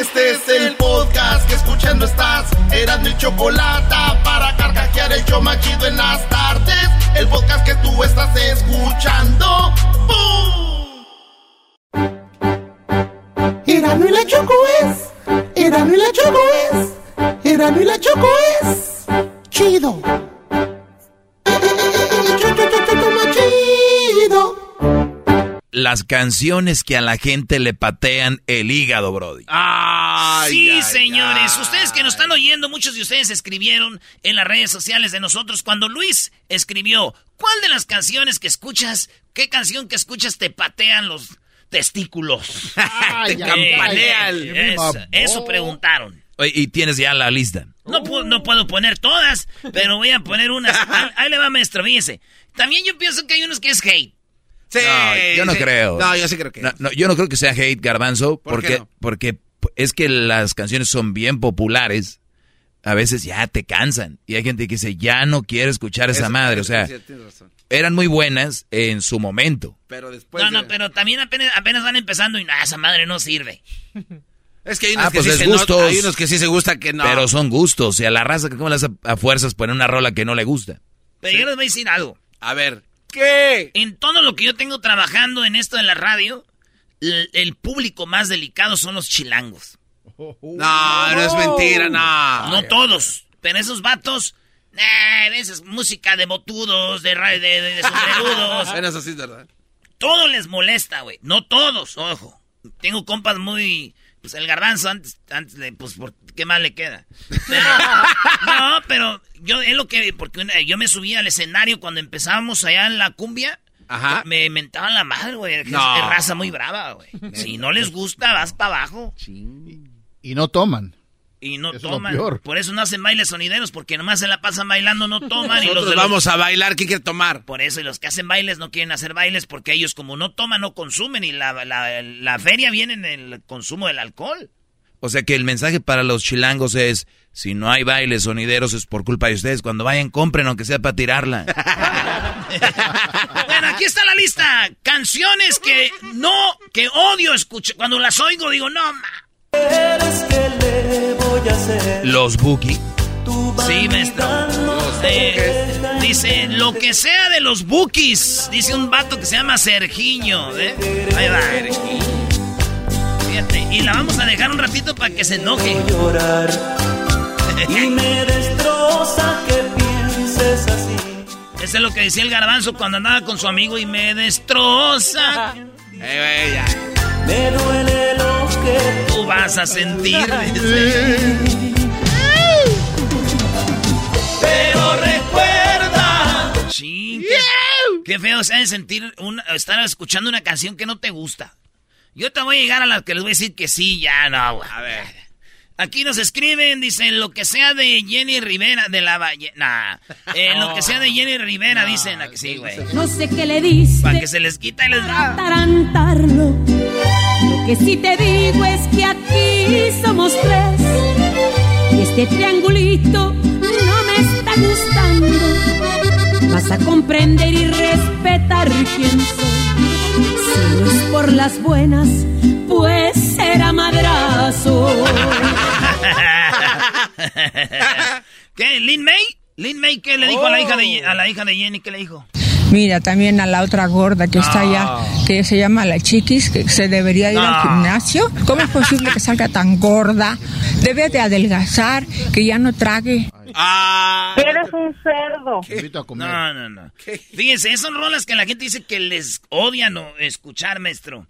Este es el podcast que escuchando estás. Eran mi chocolate para carcajear el yo machido en las tardes. El podcast que tú estás escuchando. ¡Bum! Erano y la Choco es. Erano y la Choco es. Erano y la Choco es. Chido. Las canciones que a la gente le patean el hígado, Brody. sí, señores. Ustedes que nos están oyendo, muchos de ustedes escribieron en las redes sociales de nosotros cuando Luis escribió, ¿cuál de las canciones que escuchas, qué canción que escuchas te patean los testículos? Te campanean. Eso, eso preguntaron. Y tienes ya la lista. No, pu- no puedo poner todas, pero voy a poner unas. Ahí, ahí le va, maestro, fíjese. También yo pienso que hay unos que es hate. Sí, No, yo no sí. creo. No, yo sí creo que. No, no, yo no creo que sea hate, Garbanzo, ¿Por qué porque, no? porque es que las canciones son bien populares. A veces ya te cansan. Y hay gente que dice, ya no quiero escuchar esa Eso- madre. O sea, sí, tienes razón. eran muy buenas en su momento. Pero después. no, no, de- pero también apenas, apenas van empezando y nada, esa madre no sirve. Es que hay unos Ah, que pues sí es se not- gustos. Hay unos que sí se gusta que no. Pero son gustos. Y a la raza que como las a, a fuerzas poner una rola que no le gusta. Pero yo les voy a decir algo. A ver. ¿Qué? En todo lo que yo tengo trabajando en esto de la radio, el, el público más delicado son los chilangos. No, no es mentira, no. No todos, pero esos vatos, eh, esa es música de botudos, de, de, de, de sombrerudos. Bueno, eso sí verdad. todo les molesta, güey. No todos, ojo. Tengo compas muy... Pues el garbanzo antes, antes de, pues, ¿por ¿qué más le queda? Pero- no, pero yo es lo que... Porque una- yo me subí al escenario cuando empezábamos allá en la cumbia. Ajá. Me mentaban la madre, güey. Es, No. es raza muy brava, güey. Si no les gusta, vas para abajo. Y no toman. Y no Eso es toman. peor. Por eso no hacen bailes sonideros, porque nomás se la pasan bailando, no toman. y los Nosotros de los- vamos a bailar, ¿quién quiere tomar? Por eso, y los que hacen bailes no quieren hacer bailes porque ellos como no toman, no consumen y la, la, la feria viene en el consumo del alcohol. O sea que el mensaje para los chilangos es, si no hay bailes sonideros es por culpa de ustedes. Cuando vayan, compren aunque sea para tirarla. Bueno, aquí está la lista. Canciones que no, que odio escuchar. Cuando las oigo digo, no, ma. Los Buki. Sí, maestro. Eh, dice, lo que sea de los bookies. Dice un vato que se llama Sergiño. ¿eh? Ahí va. Fíjate. Y la vamos a dejar un ratito para que se enoje. y me destroza que pienses así. Eso es lo que decía el garbanzo cuando andaba con su amigo y me destroza. Ya. Me duele lo que Tú vas a sentir. pero recuerda. Sí. Qué, qué feo se de sentir una- estar escuchando una canción que no te gusta. Yo te voy a llegar a las que les voy a decir que sí, ya no. güey. A ver. Aquí nos escriben, dicen, lo que sea de Jenny Rivera, de la Valle. Nah. Eh, Lo que sea de Jenny Rivera, dicen. ¿A que sí, güey? No sé qué le diste. Para que se les quita y les da. Lo que sí te digo es que aquí somos tres. Y este triangulito no me está gustando. Vas a comprender y respetar quién soy. Si no es por las buenas, pues será madrazo. ¿Qué? ¿Lin May? ¿Lin May qué le dijo a, la hija de, a la hija de Jenny? ¿Qué le dijo? Mira, también a la otra gorda que está allá, que se llama la chiquis, que se debería ir al gimnasio. ¿Cómo es posible que salga tan gorda? Debe de adelgazar, que ya no trague. Ah. Eres un cerdo. Invito a comer. No, no, no. Fíjense, son rolas que la gente dice que les odian o escuchar, maestro.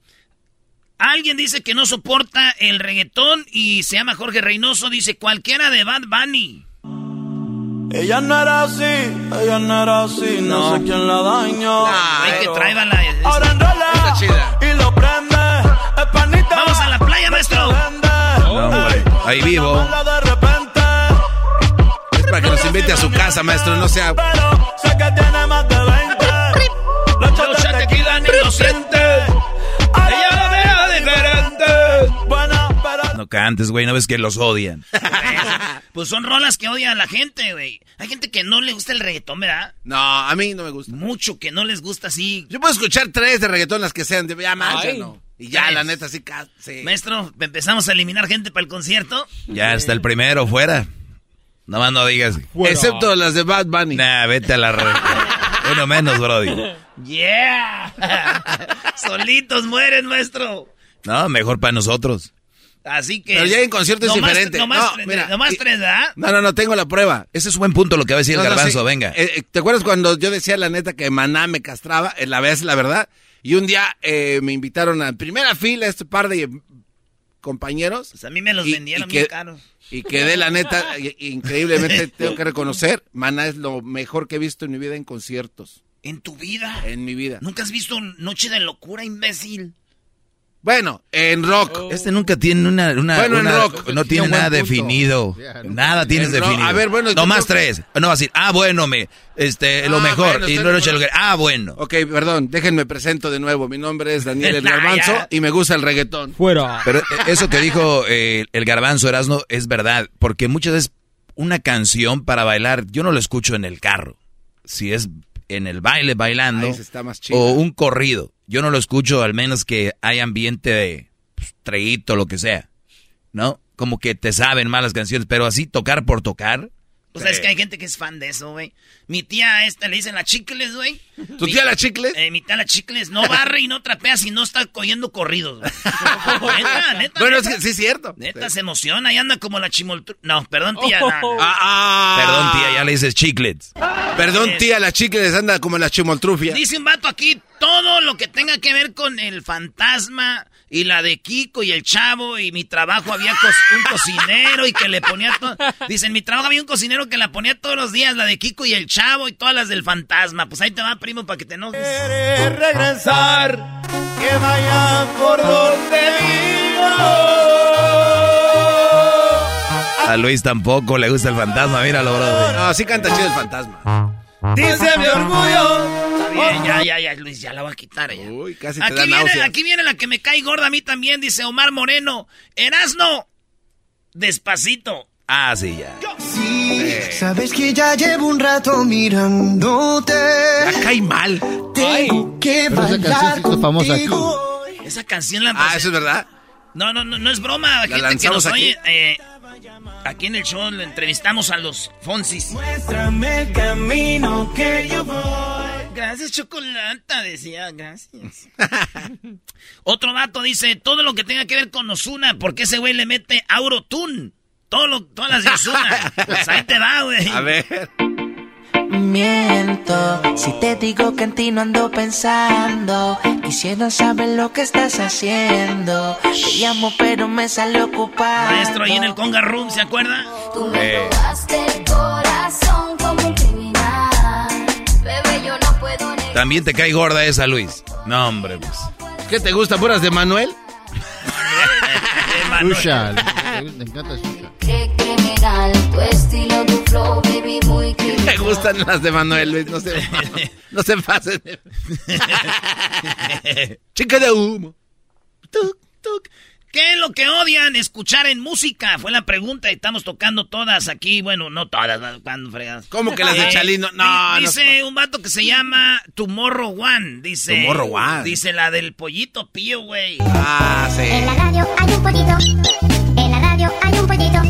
Alguien dice que no soporta el reggaetón y se llama Jorge Reynoso, dice cualquiera de Bad Bunny. Ella no era así, ella no era así, no, No. sé quién la dañó. Hay que traer la... Ahora enrola chida. y lo prende. Es panita. Vamos a la playa, maestro. No, hombre, ahí vivo. de repente, Es para que nos invite a su casa, maestro, no sea... pero sé que tiene más de 20. La chata tequila ni No cantes, güey, no ves que los odian. Pues son rolas que odian a la gente, güey. Hay gente que no le gusta el reggaetón, ¿verdad? No, a mí no me gusta. Mucho que no les gusta así. Yo puedo escuchar tres de reggaetón, las que sean, de ya más, ya no. Y ya, Tres. la neta, sí, sí. Maestro, empezamos a eliminar gente para el concierto. Ya está el primero fuera. Nada más no digas. Excepto las de Bad Bunny. Nah, vete a la red. Uno menos, Brody. ¡Yeah! Solitos mueren, maestro. No, mejor para nosotros. Así que. Pero ya en concierto es diferente. Nomás, No, mira, nomás y- tres, ¿verdad? No, no, no, tengo la prueba. Ese es un buen punto lo que va a decir el No, no, garbanzo, sí. venga. Eh, eh, ¿Te acuerdas cuando yo decía la neta que Maná me castraba? Eh, La vez, la verdad. Y un día eh, me invitaron a primera fila este par de compañeros. Pues a mí me los Y- vendieron y que- caros. Y quedé, la neta, increíblemente tengo que reconocer, Maná es lo mejor que he visto en mi vida en conciertos. ¿En tu vida? En mi vida. ¿Nunca has visto Noche de Locura, imbécil? Bueno, en rock. Este nunca tiene una, una, Bueno, en rock. no tiene nada punto. definido. Nada tienes definido. A ver, bueno, no yo más creo- tres. No va a decir, ah, bueno, me, este, lo Ah, mejor. bueno, y estoy no de lo acuerdo. Ah, bueno. Ok, perdón, déjenme presento de nuevo. Mi nombre es Daniel El Garbanzo y me gusta el reggaetón. Fuera. Pero eh, eso que dijo eh, el garbanzo Erasno es verdad, porque muchas veces una canción para bailar, yo no lo escucho en el carro. Si es en el baile bailando Ahí se está más chido. o un corrido, yo no lo escucho al menos que hay ambiente de pues, treíto, lo que sea. ¿No? Como que te saben malas canciones, pero así tocar por tocar. Pues sabes que hay gente que es fan de eso, güey. Mi tía esta le dicen la chicles, güey. ¿Tu Mi- tía la chicles? Eh, mi tía la chicles no barre y no trapea si no está cogiendo corridos, güey. neta, neta. Bueno, es que sí es cierto. Neta, se emociona y anda como la chimoltru... No, perdón, tía. Ah, ah. Perdón, tía, ya le dices chiclets. Perdón, tía, la chicles anda como la chimoltrufia. Dice un vato aquí, todo lo que tenga que ver con el fantasma y la de Kiko y el chavo y mi trabajo había cos- un cocinero y que le ponía todo. Dicen, mi trabajo había un cocinero que la ponía todos los días, la de Kiko y el chavo y todas las del fantasma. Pues ahí te va, primo, para que te enojes. quiere regresar, que vaya por donde vivo. A Luis tampoco le gusta el fantasma, míralo, bro. No, sí canta chido el fantasma. Dice mi orgullo. Está bien, ya, ya, ya, Luis, ya la voy a quitar ya. Uy, casi te Aquí da viene, náuseas. aquí viene la que me cae gorda a mí también, dice Omar Moreno. Erasno, despacito. Ah, sí, ya. Sí, sabes que ya llevo un rato mirándote. Ya cae mal. Tengo que Pero esa canción hizo famosa aquí. Esa canción la Ah, eso es verdad. No, no, no, no es broma. Gente que nos aquí. oye. eh, aquí en el show lo entrevistamos a los Fonsis. Muéstrame el camino que yo voy. Gracias, Chocolata, decía, gracias. Otro dato dice, todo lo que tenga que ver con Osuna, porque ese güey le mete Aurotune. Todo lo, todas las de Osuna. Pues ahí te va, güey. A ver. Miento si te digo que en ti no ando pensando. Quisiera saber lo que estás haciendo. Te llamo, pero me sale ocupado. Maestro ahí en el Conga Room, ¿se acuerda? Tú me robaste el corazón como un criminal. Bebé, yo no puedo negar. También te cae gorda esa, Luis. No, hombre, pues. ¿Qué te gusta, puras de Manuel? Susha. Le, le encanta Susha. Tu estilo, tu flow, baby, muy criminal. Me gustan las de Manuel, Luis. No se, no se pasen. Chica de humo. Tuc, tuc. ¿Qué es lo que odian escuchar en música? Fue la pregunta y estamos tocando todas aquí. Bueno, no todas, ¿no? cuando fregas. ¿Cómo que las de Eh, Chalino? No, di- no. Dice un vato que se llama Tomorrow One. Dice. Tomorrow One. Dice la del pollito pío, güey. Ah, sí. En la radio hay un pollito. En la radio hay un pollito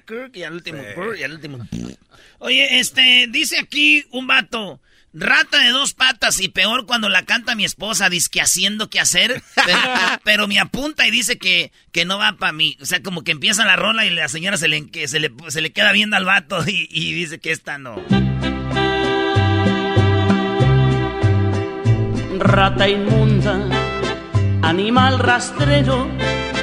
Kirk y al último Kirk y al último. Oye, este, dice aquí un vato. Rata de dos patas y peor cuando la canta mi esposa, que haciendo que hacer, pero, pero me apunta y dice que, que no va para mí. O sea, como que empieza la rola y la señora se le, que se le, se le queda viendo al vato y, y dice que esta no. Rata inmunda, animal rastrero,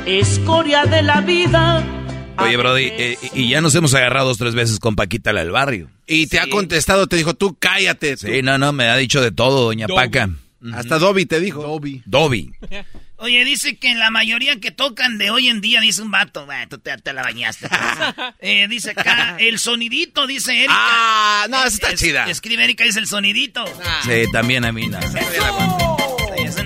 escoria de la vida. Oye, Brody, eh, y ya nos hemos agarrado dos tres veces con Paquita la del barrio. Y te ha contestado, te dijo, tú cállate. tú. Sí, no, no, me ha dicho de todo, doña Dobby. Paca. Hasta Dobby te dijo. Dobby. Dobby. Oye, dice que la mayoría que tocan de hoy en día, dice un vato, "Bah, tú te, te la bañaste. Eh, dice acá, el sonidito, dice Erika. Ah, no, esa está Es- chida. Escribe Erika, dice el sonidito. Sí, también a mí no.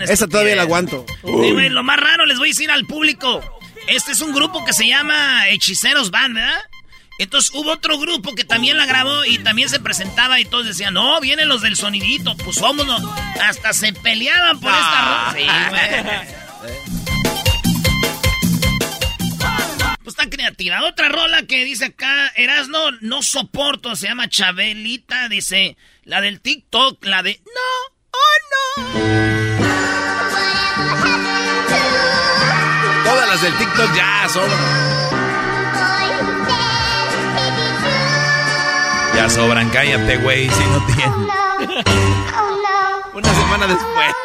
Esa todavía la aguanto. Sí, güey, lo más raro les voy a decir al público. Este es un grupo que se llama Hechiceros Band, ¿verdad? Entonces hubo otro grupo que también la grabó y también se presentaba y todos decían, no, vienen los del sonidito, pues vámonos. Hasta se peleaban por esta rola. Sí, güey. Pues tan creativa. Otra rola que dice acá, Erasno, no soporto, se llama Chabelita, dice, la del TikTok, la de, no, oh no. Las del TikTok ya sobran. Ya sobran, cállate, güey, si no tienes. Una semana después.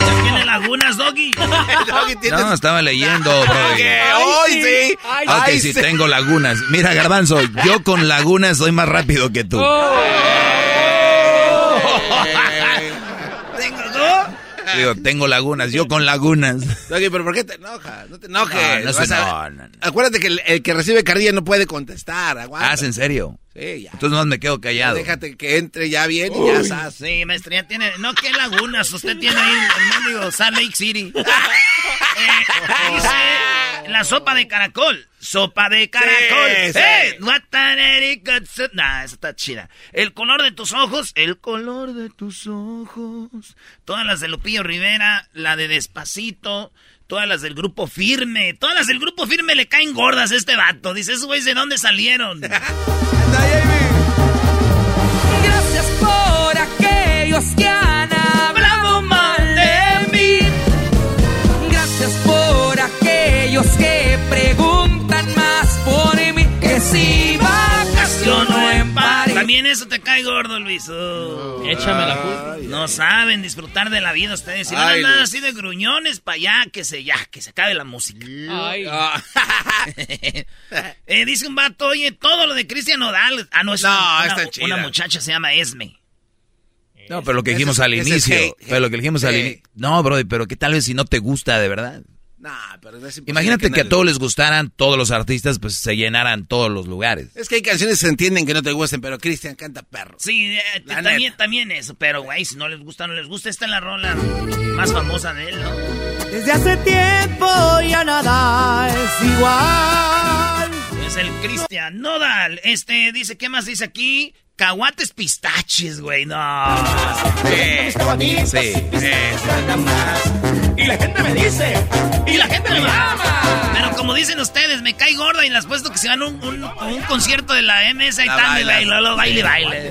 Ya tiene lagunas, Doggy. No, estaba leyendo, Brody. Hoy sí. Ok, Ay, sí, sí. tengo lagunas. Mira, Garbanzo, yo con lagunas soy más rápido que tú. Tengo, ¿no? Digo, tengo lagunas, yo con lagunas. Doggy, pero ¿por qué te enojas? No te enojes. No, no se- Vas a- no, no, no. Acuérdate que el, el que recibe carrilla no puede contestar. Aguanta. Ah, ¿es en serio? Sí, ya. Entonces no me quedo callado. Déjate que entre ya bien y ya estás. Sí, maestra, ya tiene. No, qué lagunas. Usted tiene ahí el mendigo Salt Lake City. Eh, la sopa de caracol. Sopa de caracol. Sí, sí. ¡Eh! Soup. Nah, esa está chida. El color de tus ojos. El color de tus ojos. Todas las de Lupillo Rivera. La de Despacito. Todas las del grupo firme. Todas las del grupo firme le caen gordas a este vato. Dice, esos güeyes de dónde salieron. Gracias por aquellos que También eso te cae gordo, Luis. Oh. Échame la culpa. No saben disfrutar de la vida ustedes. Si van a andar así de gruñones para allá, que se ya, que se acabe la música. Ay. Ah, Eh, dice un vato, oye, todo lo de Cristian Nodal. Ah, no, es No, una, está una- chida. una muchacha se llama Esme. No, pero lo que dijimos es- al inicio. hate, Pero lo que dijimos al inicio. No, Brody, pero que tal vez si no te gusta de verdad. Nah, pero es Imagínate que a todos les gustaran, todos los artistas, pues se llenaran todos los lugares. Es que hay canciones que se entienden que no te gusten, pero Cristian canta perro. Sí, eh, también, también eso. Pero, güey, si no les gusta, no les gusta. Esta es la rola más famosa de él, ¿no? Desde hace tiempo ya nada es igual. Es el Cristian Nodal. Este, dice, ¿qué más dice aquí? Caguates pistaches, güey, no. Sí, sí. Y la gente me dice. Y la gente me ama. Pero como dicen ustedes, me cae gorda y les puesto que se van a un, un, un concierto de la MS y La tal, y bailas. baile, lo baile, baile.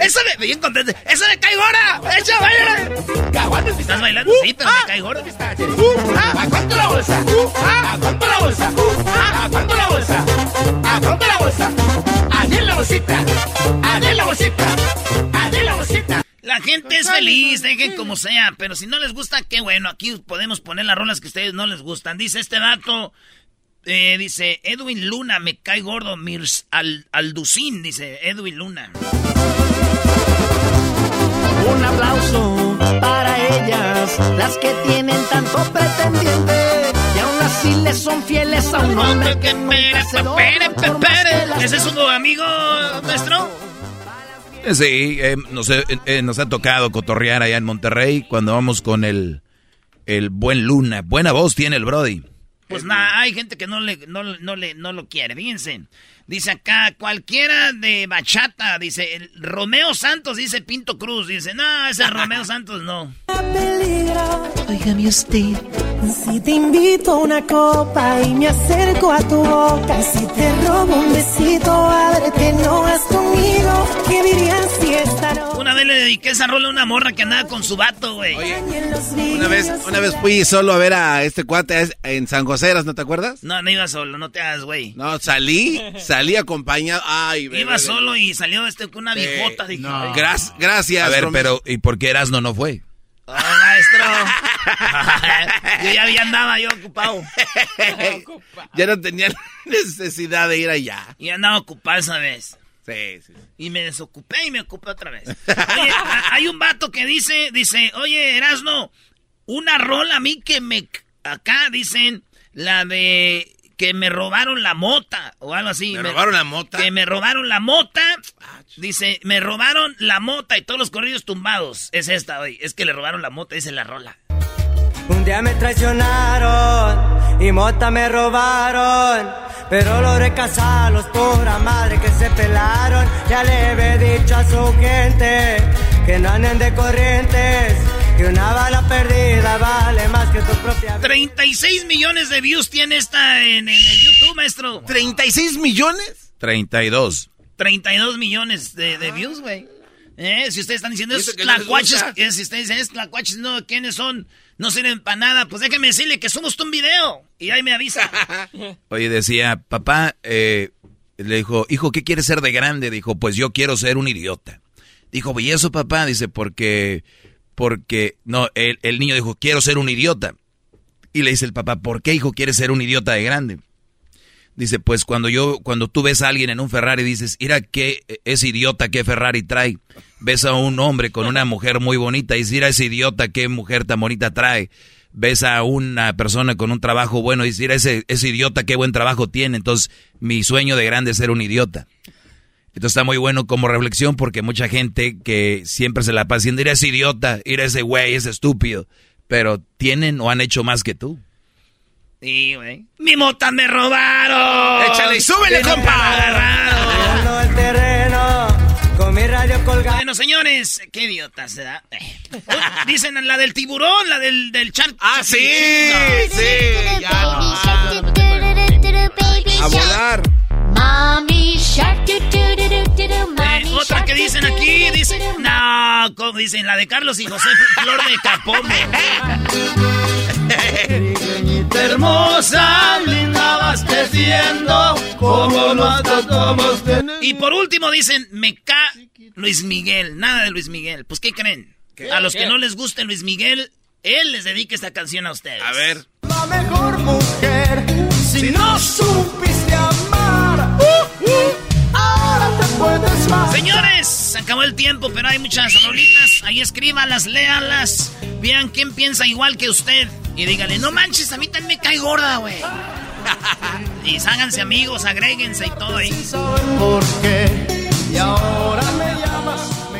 Eso me, bien contento. Eso me cae gorda. Echa, baile. ¿Estás bailando? Sí, pero me cae gorda. ¿A cuánto la bolsa? ¿A cuánto la bolsa? ¿A cuánto la bolsa? ¿A cuánto la bolsa? Allí la bolsita. Allí la bolsita. Allí la bolsita. La gente es feliz, dejen como sea, pero si no les gusta, qué bueno, aquí podemos poner las rolas que a ustedes no les gustan. Dice este dato, eh, dice Edwin Luna, me cae gordo, Mirs Al Alducín, dice Edwin Luna. Un aplauso para ellas, las que tienen tanto pretendiente y aún así le son fieles a un hombre que nunca se que las- ¿Ese es su amigo nuestro? Sí, eh, nos, eh, eh, nos ha tocado cotorrear allá en Monterrey cuando vamos con el, el buen Luna. Buena voz tiene el Brody. Pues nada, hay gente que no le, no, no le, no lo quiere, fíjense. Dice acá, cualquiera de bachata, dice, el Romeo Santos, dice Pinto Cruz, dice, no, ese Romeo Santos no. Óigame usted. Si te invito a una copa y me acerco a tu boca, si te robo un besito, ábrete, no vas conmigo. ¿Qué dirías si esta? Una vez le dediqué esa rola a una morra que andaba con su vato, güey. Una vez, una vez fui solo a ver a este cuate en San José, ¿no te acuerdas? No, no iba solo, no te hagas, güey. No, salí, salí acompañado. Ay, bebé. Iba solo y salió este con una viejota. dije, ay, Gras- gracias. A ver, pero ¿y por qué Erasno no fue? Ah, maestro. yo ya, ya andaba yo ocupado. ya no tenía necesidad de ir allá. Y andaba ocupado esa vez. Sí, sí. Y me desocupé y me ocupé otra vez. Oye, hay un vato que dice, dice, oye, Erasno, una rola a mí que me... Acá dicen la de que me robaron la mota o algo así. ¿Me robaron la mota? Que me robaron la mota. Dice, me robaron la mota y todos los corridos tumbados. Es esta, hoy. Es que le robaron la mota, dice la rola. Un día me traicionaron y mota me robaron. Pero logré casarlos, pura madre que se pelaron. Ya le he dicho a su gente que no anden de corrientes. Que una bala perdida vale más que tu propia vida. 36 millones de views tiene esta en, en el YouTube, maestro. ¿36 millones? 32. 32 millones de, de views, güey. Eh, si ustedes están diciendo es tlacuaches, eh, si ustedes dicen es tlacuaches, no, ¿quiénes son? No sirven para nada. Pues déjenme decirle que somos un video. Y ahí me avisa. Oye, decía, papá, eh, le dijo, hijo, ¿qué quieres ser de grande? Dijo, pues yo quiero ser un idiota. Dijo, ¿y eso, papá? Dice, porque, porque, no, el, el niño dijo, quiero ser un idiota. Y le dice el papá, ¿por qué, hijo, quieres ser un idiota de grande? Dice, pues cuando yo, cuando tú ves a alguien en un Ferrari, dices, mira qué es idiota qué Ferrari trae. Ves a un hombre con una mujer muy bonita y dices, mira ese idiota qué mujer tan bonita trae. Ves a una persona con un trabajo bueno y dices, mira ese, ese idiota qué buen trabajo tiene. Entonces, mi sueño de grande es ser un idiota. Entonces está muy bueno como reflexión porque mucha gente que siempre se la pasa diciendo, mira ese idiota, mira ese güey, ese estúpido. Pero tienen o han hecho más que tú. Sí, güey. ¡Mi mota me robaron! Échale y súbele, compa. Ganando el terreno con mi radio colgada. Bueno, señores, qué idiota se da. Dicen la del tiburón, la del, del chan. Ah, sí, sí, ya no. A volar. Mommy shark, Eh, otra que dicen aquí, do. no, como dicen, la de Carlos y José Flor de Capomo. Hermosa, linda vas creciendo, como nos tratamos Y por último dicen, me ca Luis Miguel, nada de Luis Miguel. Pues, ¿qué creen? A los que no les guste Luis Miguel, él les dedica esta canción a ustedes. A ver. La mejor mujer, si no supiste puedes más. Señores, se acabó el tiempo, pero hay muchas rolitas. Ahí escríbalas, léalas. Vean quién piensa igual que usted. Y dígale, no manches, a mí también me cae gorda, güey. y háganse amigos, agréguense y todo ahí. ¿Por qué? Y ahora me llamas, me.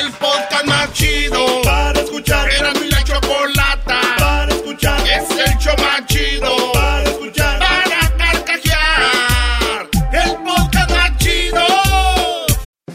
El podcast más chido para escuchar. Era mi la chocolata para escuchar. Es el show más chido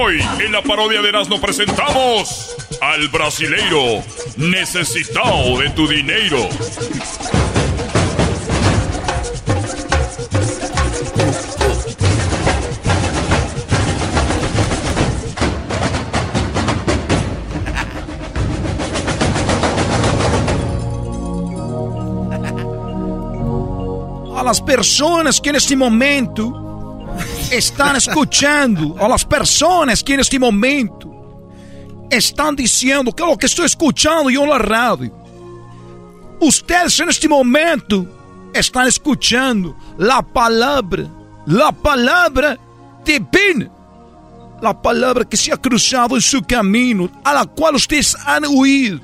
Hoy en la parodia de Erasmo presentamos al brasileiro necesitado de tu dinero. a las personas que en este momento están escuchando, a las personas que en este momento están diciendo que lo que estoy escuchando yo en la radio. Ustedes en este momento están escuchando la palabra, la palabra divina, la palabra que se ha cruzado en su camino, a la cual ustedes han huido,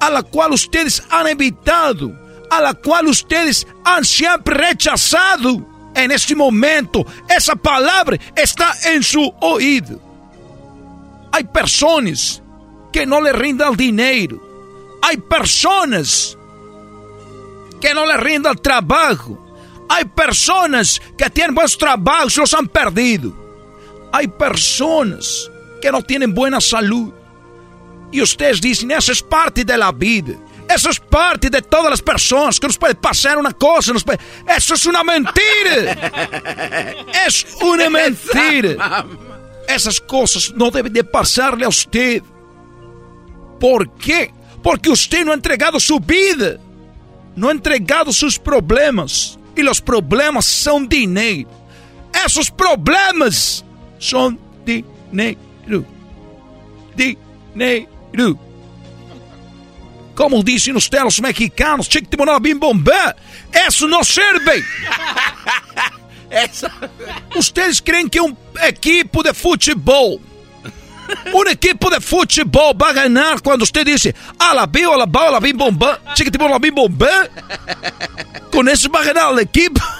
a la cual ustedes han evitado, a la cual ustedes han siempre rechazado. En este momento, esa palabra está en su oído. Hay personas que no le rindan dinero. Hay personas que no le rindan trabajo. Hay personas que tienen buenos trabajos y los han perdido. Hay personas que no tienen buena salud. Y ustedes dicen, eso es parte de la vida. Eso es parte de todas las personas que nos puede pasar una cosa. Nos puede... Eso es una mentira. es una mentira. Esas cosas no deben de pasarle a usted. ¿Por qué? Porque usted no ha entregado su vida. No ha entregado sus problemas. Y los problemas son dinero. Esos problemas son dinero. Dinero. Como dicen ustedes los mexicanos, chico de morar bim bombé. Eso no sirve. Ustedes creen que un equipo de futebol, un equipo de futebol va a ganar cuando usted dice, a la bio, a la bola, bim bombé, chico de morar bim bombé? Con eso va a ganar el equipo.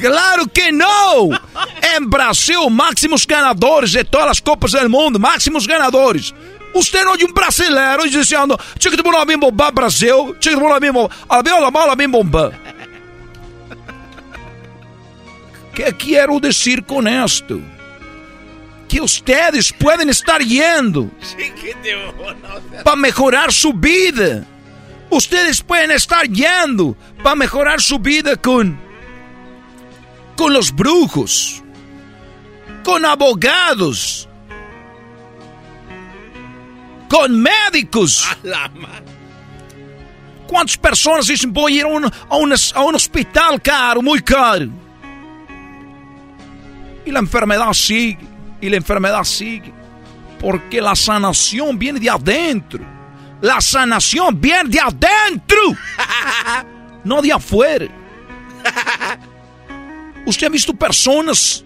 Claro que no. En Brasil, máximos ganadores de todas las copas del mundo, máximos ganadores. Usted não é um brasileiro dizendo, tinha que tomar bem bomba Brasil, tinha que tomar bem bomba, a bem la mala bem bomba. Que quero dizer com esto? Que ustedes podem estar yendo para melhorar sua vida. Ustedes podem estar yendo para melhorar sua vida com com os brujos, com abogados, com médicos. Quantas pessoas dizem vou ir a um, a, um, a um hospital caro, muito caro? E a enfermedade sigue, e a enfermedade sigue, porque a sanação vem de adentro. A sanação vem de adentro, não de afuera. Você ha visto pessoas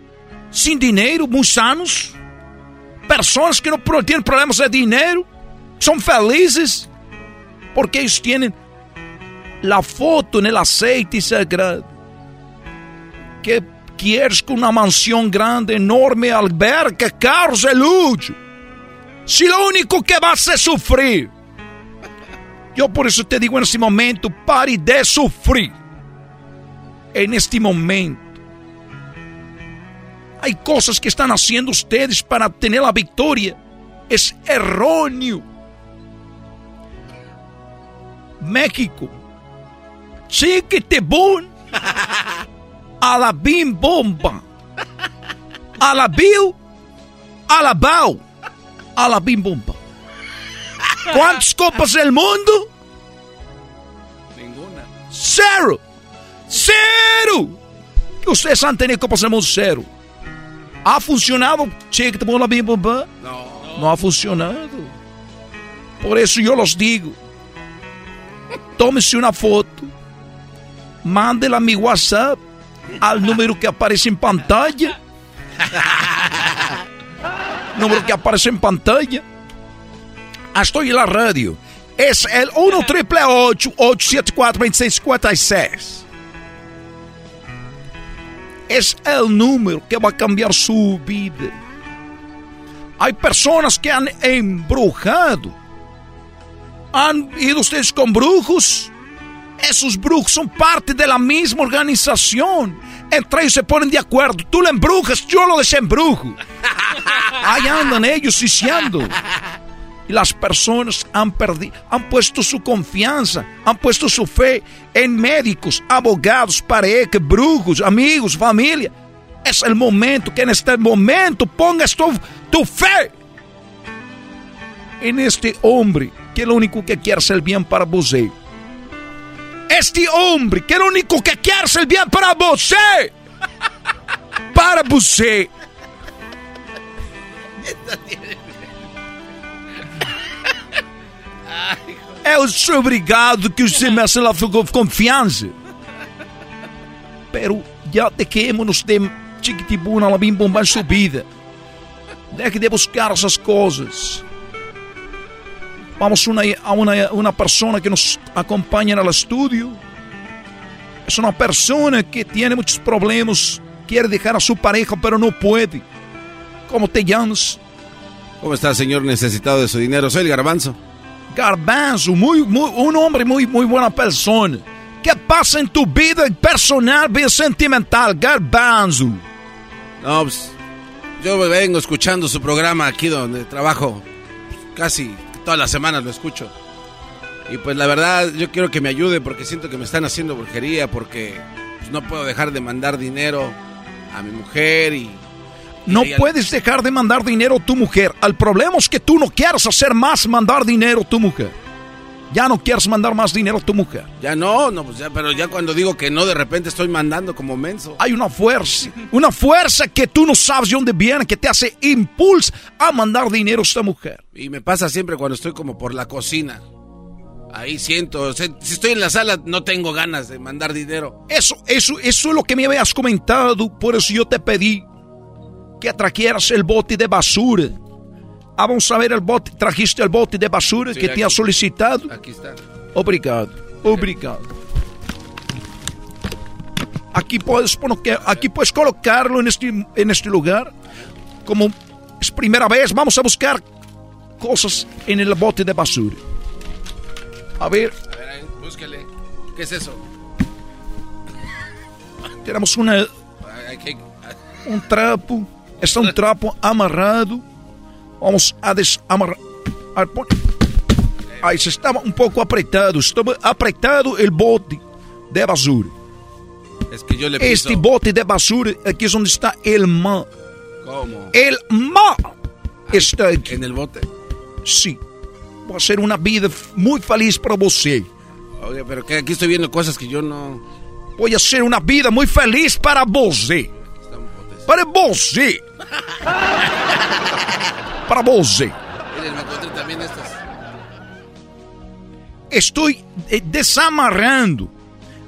sem dinheiro, muito sanos? Pessoas que não têm problemas de dinheiro, são felizes, porque eles têm a foto no aceite sagrado. Que queres com uma mansão grande, enorme, alberca, carros e luxo. Se o único que vas a sofrer. Eu por isso te digo nesse momento, pare de sofrer. En este momento. Hay cosas que están haciendo ustedes para tener la victoria. Es erróneo. México. Chiquitibum. A la bim bomba. A la bill alabao a la bim bum bam. ¿Cuántas copas del mundo? Ninguna. Cero. Cero. Ustedes han tenido copas del mundo cero. ¿Ha funcionado? Chiquita bola bim bum bam? No. No ha funcionado. Por eso yo los digo. Tómese una foto. Mándela a mi WhatsApp al número que aparece en pantalla. número que aparece en pantalla. Ah, Estoy en la radio. Es el 1 triple 874 2656. Es el número que va a cambiar su vida. Hay personas que han embrujado. ¿Han ido ustedes con brujos? Esos brujos son parte de la misma organización. Entre ellos se ponen de acuerdo. Tú lo embrujas, yo lo desembrujo. Ahí andan ellos diciendo. Y las personas han perdido, han puesto su confianza, han puesto su fe en médicos, abogados, pareja, brujos, amigos, familia. Es el momento que en este momento pongas tu, tu fe en este hombre que lo único que quiere es el bien para você. Este hombre que lo único que quiere es el bien para você. Para você. Eu sou obrigado que você me la confiança. Pero ya dejémonos de chiquitibuna la bim bomba en su vida. Deje de buscar esas cosas. Vamos una- a una, una persona que nos acompaña en el estudio. Es una persona que tiene muchos problemas. Quiere dejar a su pareja, pero no puede. ¿Cómo te llamas? ¿Cómo está, señor necesitado de su dinero? Soy el garbanzo. Garbanzo, muy, muy, un hombre muy, muy buena persona. ¿Qué pasa en tu vida personal, vida sentimental, Garbanzo? No, pues, yo vengo escuchando su programa aquí donde trabajo. Casi todas las semanas lo escucho. Y pues la verdad, yo quiero que me ayude porque siento que me están haciendo brujería, porque pues, no puedo dejar de mandar dinero a mi mujer y... No y- puedes dejar de mandar dinero a tu mujer. El problema es que tú no quieres hacer más mandar dinero a tu mujer. Ya no quieres mandar más dinero a tu mujer. Ya no, no, pues ya, pero ya cuando digo que no, de repente estoy mandando como menso. Hay una fuerza, una fuerza que tú no sabes de dónde viene, que te hace impulso a mandar dinero a esta mujer. Y me pasa siempre cuando estoy como por la cocina. Ahí siento, si estoy en la sala no tengo ganas de mandar dinero. Eso, eso, eso es lo que me habías comentado, por eso yo te pedí que trajeras el bote de basura. Ah, vamos a ver el bote, trajiste el bote de basura Sí, que te aquí. ha solicitado. Aquí está. Obrigado, obrigado. Aquí puedes, aquí puedes colocarlo en este, en este lugar. Como es primera vez, vamos a buscar cosas en el bote de basura. A ver, A ver, ahí, búsquele. ¿Qué es eso? tenemos una, un trapo. Está un trapo amarrado. Vamos a desamarrar. a pon- Ahí se estaba un poco apretado. Estaba apretado el bote de basura. Este bote de basura, aquí es donde está el mar. ¿Cómo? El mar está aquí. ¿En el bote? Sí. Va a ser una vida muy feliz para você. Oye, pero que aquí estoy viendo cosas que yo no... Voy a ser una vida muy feliz para você. Para você. Para você. Miren, me encontré también estas. Estoy eh, desamarrando,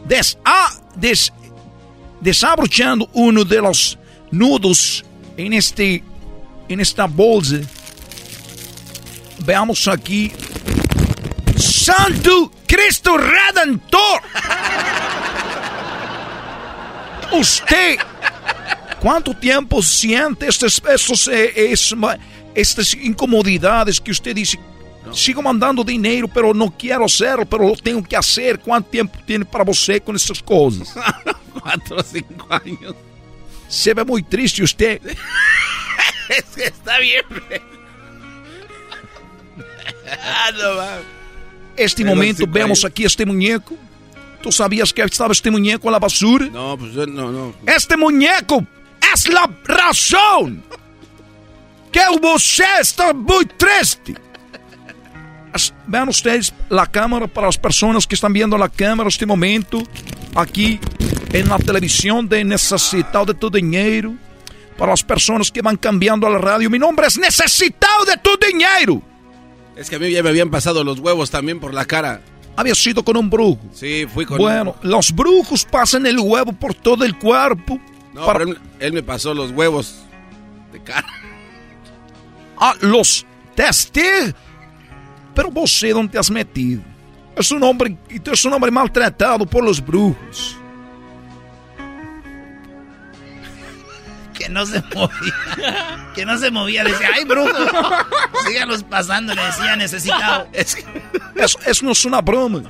des, ah, des- desabrochando uno de los nudos en este, en esta bolsa. Veamos aquí. Santo Cristo Redentor. Usted, ¿cuánto tiempo siente estos, estos, eh, es- estas incomodidades que usted dice? Sigo mandando dinero, pero no quiero hacerlo, pero lo tengo que hacer. ¿Cuánto tiempo tiene para você con estas cosas? Cuatro o cinco años. Se ve muy triste usted. es que está bien. ah, no. Este Pero momento vemos cae. aquí este muñeco. ¿Tú sabías que estaba este muñeco en la basura? No, pues no, no. Este muñeco es la razón. que você está muy triste. Vean ustedes la cámara para las personas que están viendo la cámara este momento, aquí en la televisión de Necesitado de tu Dinero. Para las personas que van cambiando a la radio, mi nombre es Necesitado de tu Dinero. Es que a mí ya me habían pasado los huevos también por la cara. Había sido con un brujo. Sí, fui con Bueno, los brujos pasan el huevo por todo el cuerpo. No, para- pero él, él me pasó los huevos de cara. Ah, los testigos. Pero você dónde te has metido? Es un hombre, y tú eres un hombre maltratado por los brujos. Que no se movía. Que no se movía. Decía, ay, brujo. Síganos pasando, le decía necesitado. Eso, eso no es una broma.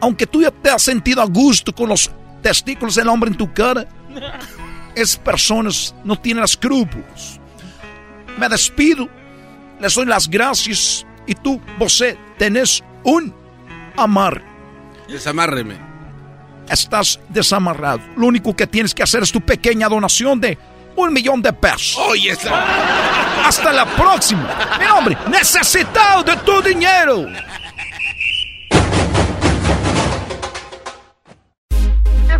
Aunque tú ya te has sentido a gusto con los testículos del hombre en tu cara, esas personas no tienen escrúpulos. Me despido, les doy las gracias y tú, você, tenés un amar. Desamárreme. Estás desamarrado. Lo único que tienes que hacer es tu pequeña donación de un millón de pesos. Oye, Hasta la próxima. Mi hombre, necesitado de tu dinero.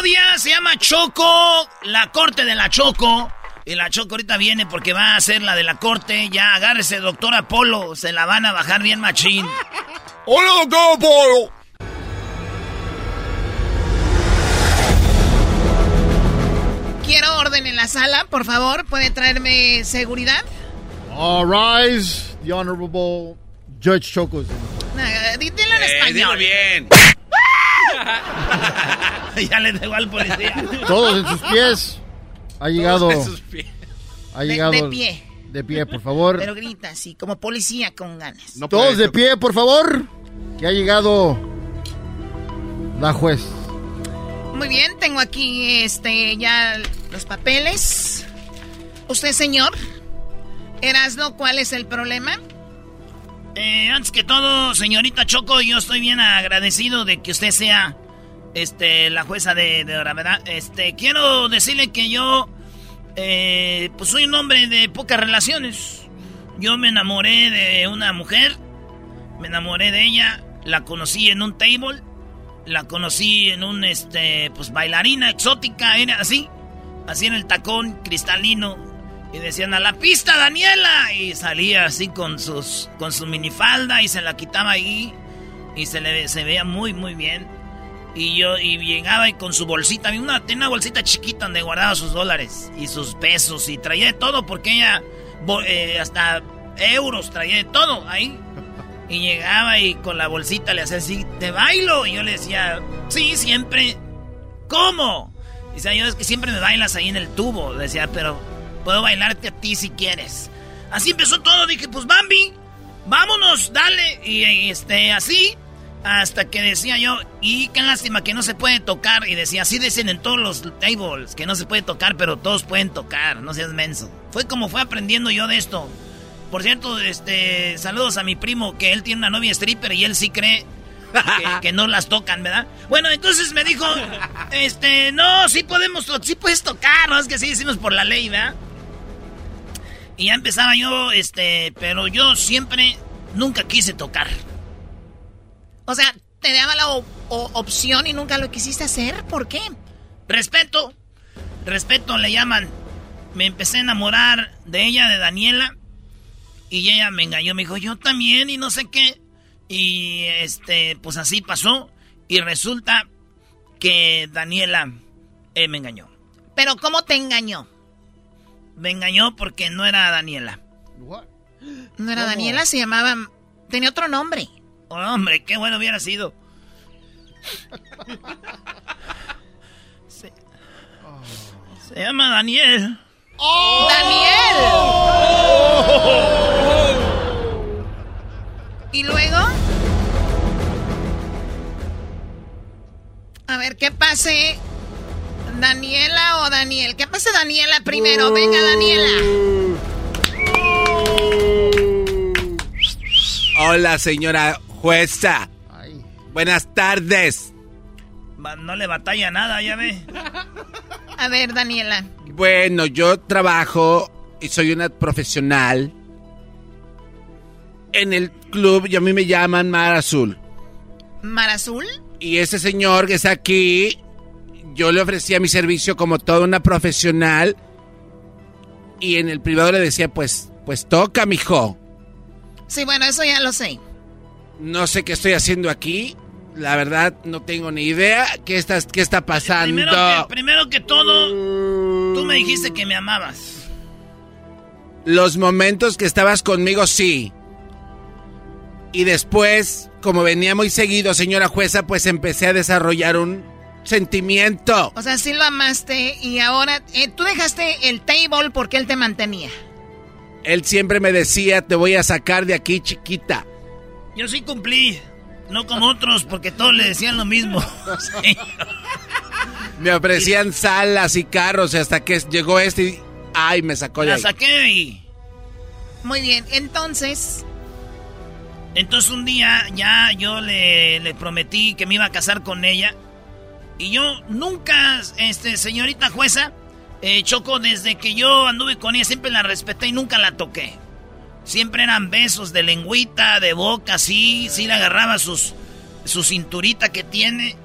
Parodia. Se llama Choco, la corte de la Choco. Y la Choco ahorita viene porque va a hacer la de la corte. Ya agárrese, doctor Apolo. Se la van a bajar bien machín. Hola, doctor Apolo. Quiero orden en la sala, por favor. ¿Puede traerme seguridad? All rise, the Honorable Judge Chocos. Di- Dilo en español. bien. ya le digo al policía. Todos en sus pies. Ha llegado. en sus pies. Ha llegado. de pie. De pie, por favor. Pero grita así, como policía con ganas. Todos de pie, por favor. Que ha llegado la juez. Muy bien, tengo aquí este ya los papeles. Usted, señor, Erasno, ¿cuál es el problema? Eh, antes que todo, señorita Choco, yo estoy bien agradecido de que usted sea este, la jueza de, de ahora, ¿verdad? Este, quiero decirle que yo, eh, pues soy un hombre de pocas relaciones. Yo me enamoré de una mujer, me enamoré de ella, la conocí en un table la conocí en un, este, pues bailarina exótica, era así, así en el tacón cristalino. Y decían a la pista, Daniela. Y salía así con sus, con su minifalda y se la quitaba ahí. Y se le se veía muy, muy bien. Y yo, y llegaba y con su bolsita, una, tenía una bolsita chiquita donde guardaba sus dólares y sus pesos y traía de todo porque ella, eh, hasta euros traía de todo ahí. Y llegaba y con la bolsita le hacía así, te bailo. Y yo le decía, sí, siempre. ¿Cómo? Dice, yo es que siempre me bailas ahí en el tubo. Decía, pero puedo bailarte a ti si quieres. Así empezó todo. Dije, pues Bambi, vámonos, dale. Y este, así, hasta que decía yo, y qué lástima que no se puede tocar. Y decía, así dicen en todos los tables, que no se puede tocar, pero todos pueden tocar, no seas menso. Fue como fue aprendiendo yo de esto. Por cierto, este, saludos a mi primo, que él tiene una novia stripper y él sí cree que, no las tocan, ¿verdad? Bueno, entonces me dijo, este, no, sí podemos, sí puedes tocar, ¿no? Es que sí decimos por la ley, ¿verdad? Y ya empezaba yo, este, pero yo siempre, nunca quise tocar. O sea, te daba la opción y nunca lo quisiste hacer, ¿por qué? Respeto, respeto le llaman. Me empecé a enamorar de ella, de Daniela. Y ella me engañó, me dijo, yo también y no sé qué. Y este, pues así pasó. Y resulta que Daniela eh, me engañó. ¿Pero cómo te engañó? Me engañó porque no era Daniela. No era Daniela, se llamaba... Tenía otro nombre. Oh, hombre, qué bueno hubiera sido. se, se llama Daniel. ¡Oh! ¡Daniel! ¿Y luego? A ver, ¿qué pase? ¿Daniela o Daniel? ¿Qué pase Daniela primero? Venga, Daniela. Hola, señora jueza. Buenas tardes. No le batalla nada, ya ve. A ver, Daniela. Bueno, yo trabajo y soy una profesional en el club y a mí me llaman Mar Azul. ¿Mar Azul? Y ese señor que está aquí, yo le ofrecía mi servicio como toda una profesional y en el privado le decía, pues, pues toca, mijo. Sí, bueno, eso ya lo sé. No sé qué estoy haciendo aquí. La verdad, no tengo ni idea qué está, qué está pasando. Primero que, todo, tú me dijiste que me amabas. Los momentos que estabas conmigo, sí. Y después, como venía muy seguido, señora jueza, pues empecé a desarrollar un sentimiento. O sea, sí lo amaste y ahora eh, tú dejaste el table porque él te mantenía. Él siempre me decía, te voy a sacar de aquí, chiquita. Yo sí cumplí. No como otros, porque todos le decían lo mismo. Me ofrecían salas y carros hasta que llegó este y... ¡Ay, me sacó de La saqué y... Muy bien, entonces... Entonces un día ya yo le, le, prometí que me iba a casar con ella. Y yo nunca, este, señorita jueza, eh, Choco, desde que yo anduve con ella siempre la respeté y nunca la toqué. Siempre eran besos de lengüita, de boca, sí, sí le agarraba sus, su cinturita que tiene,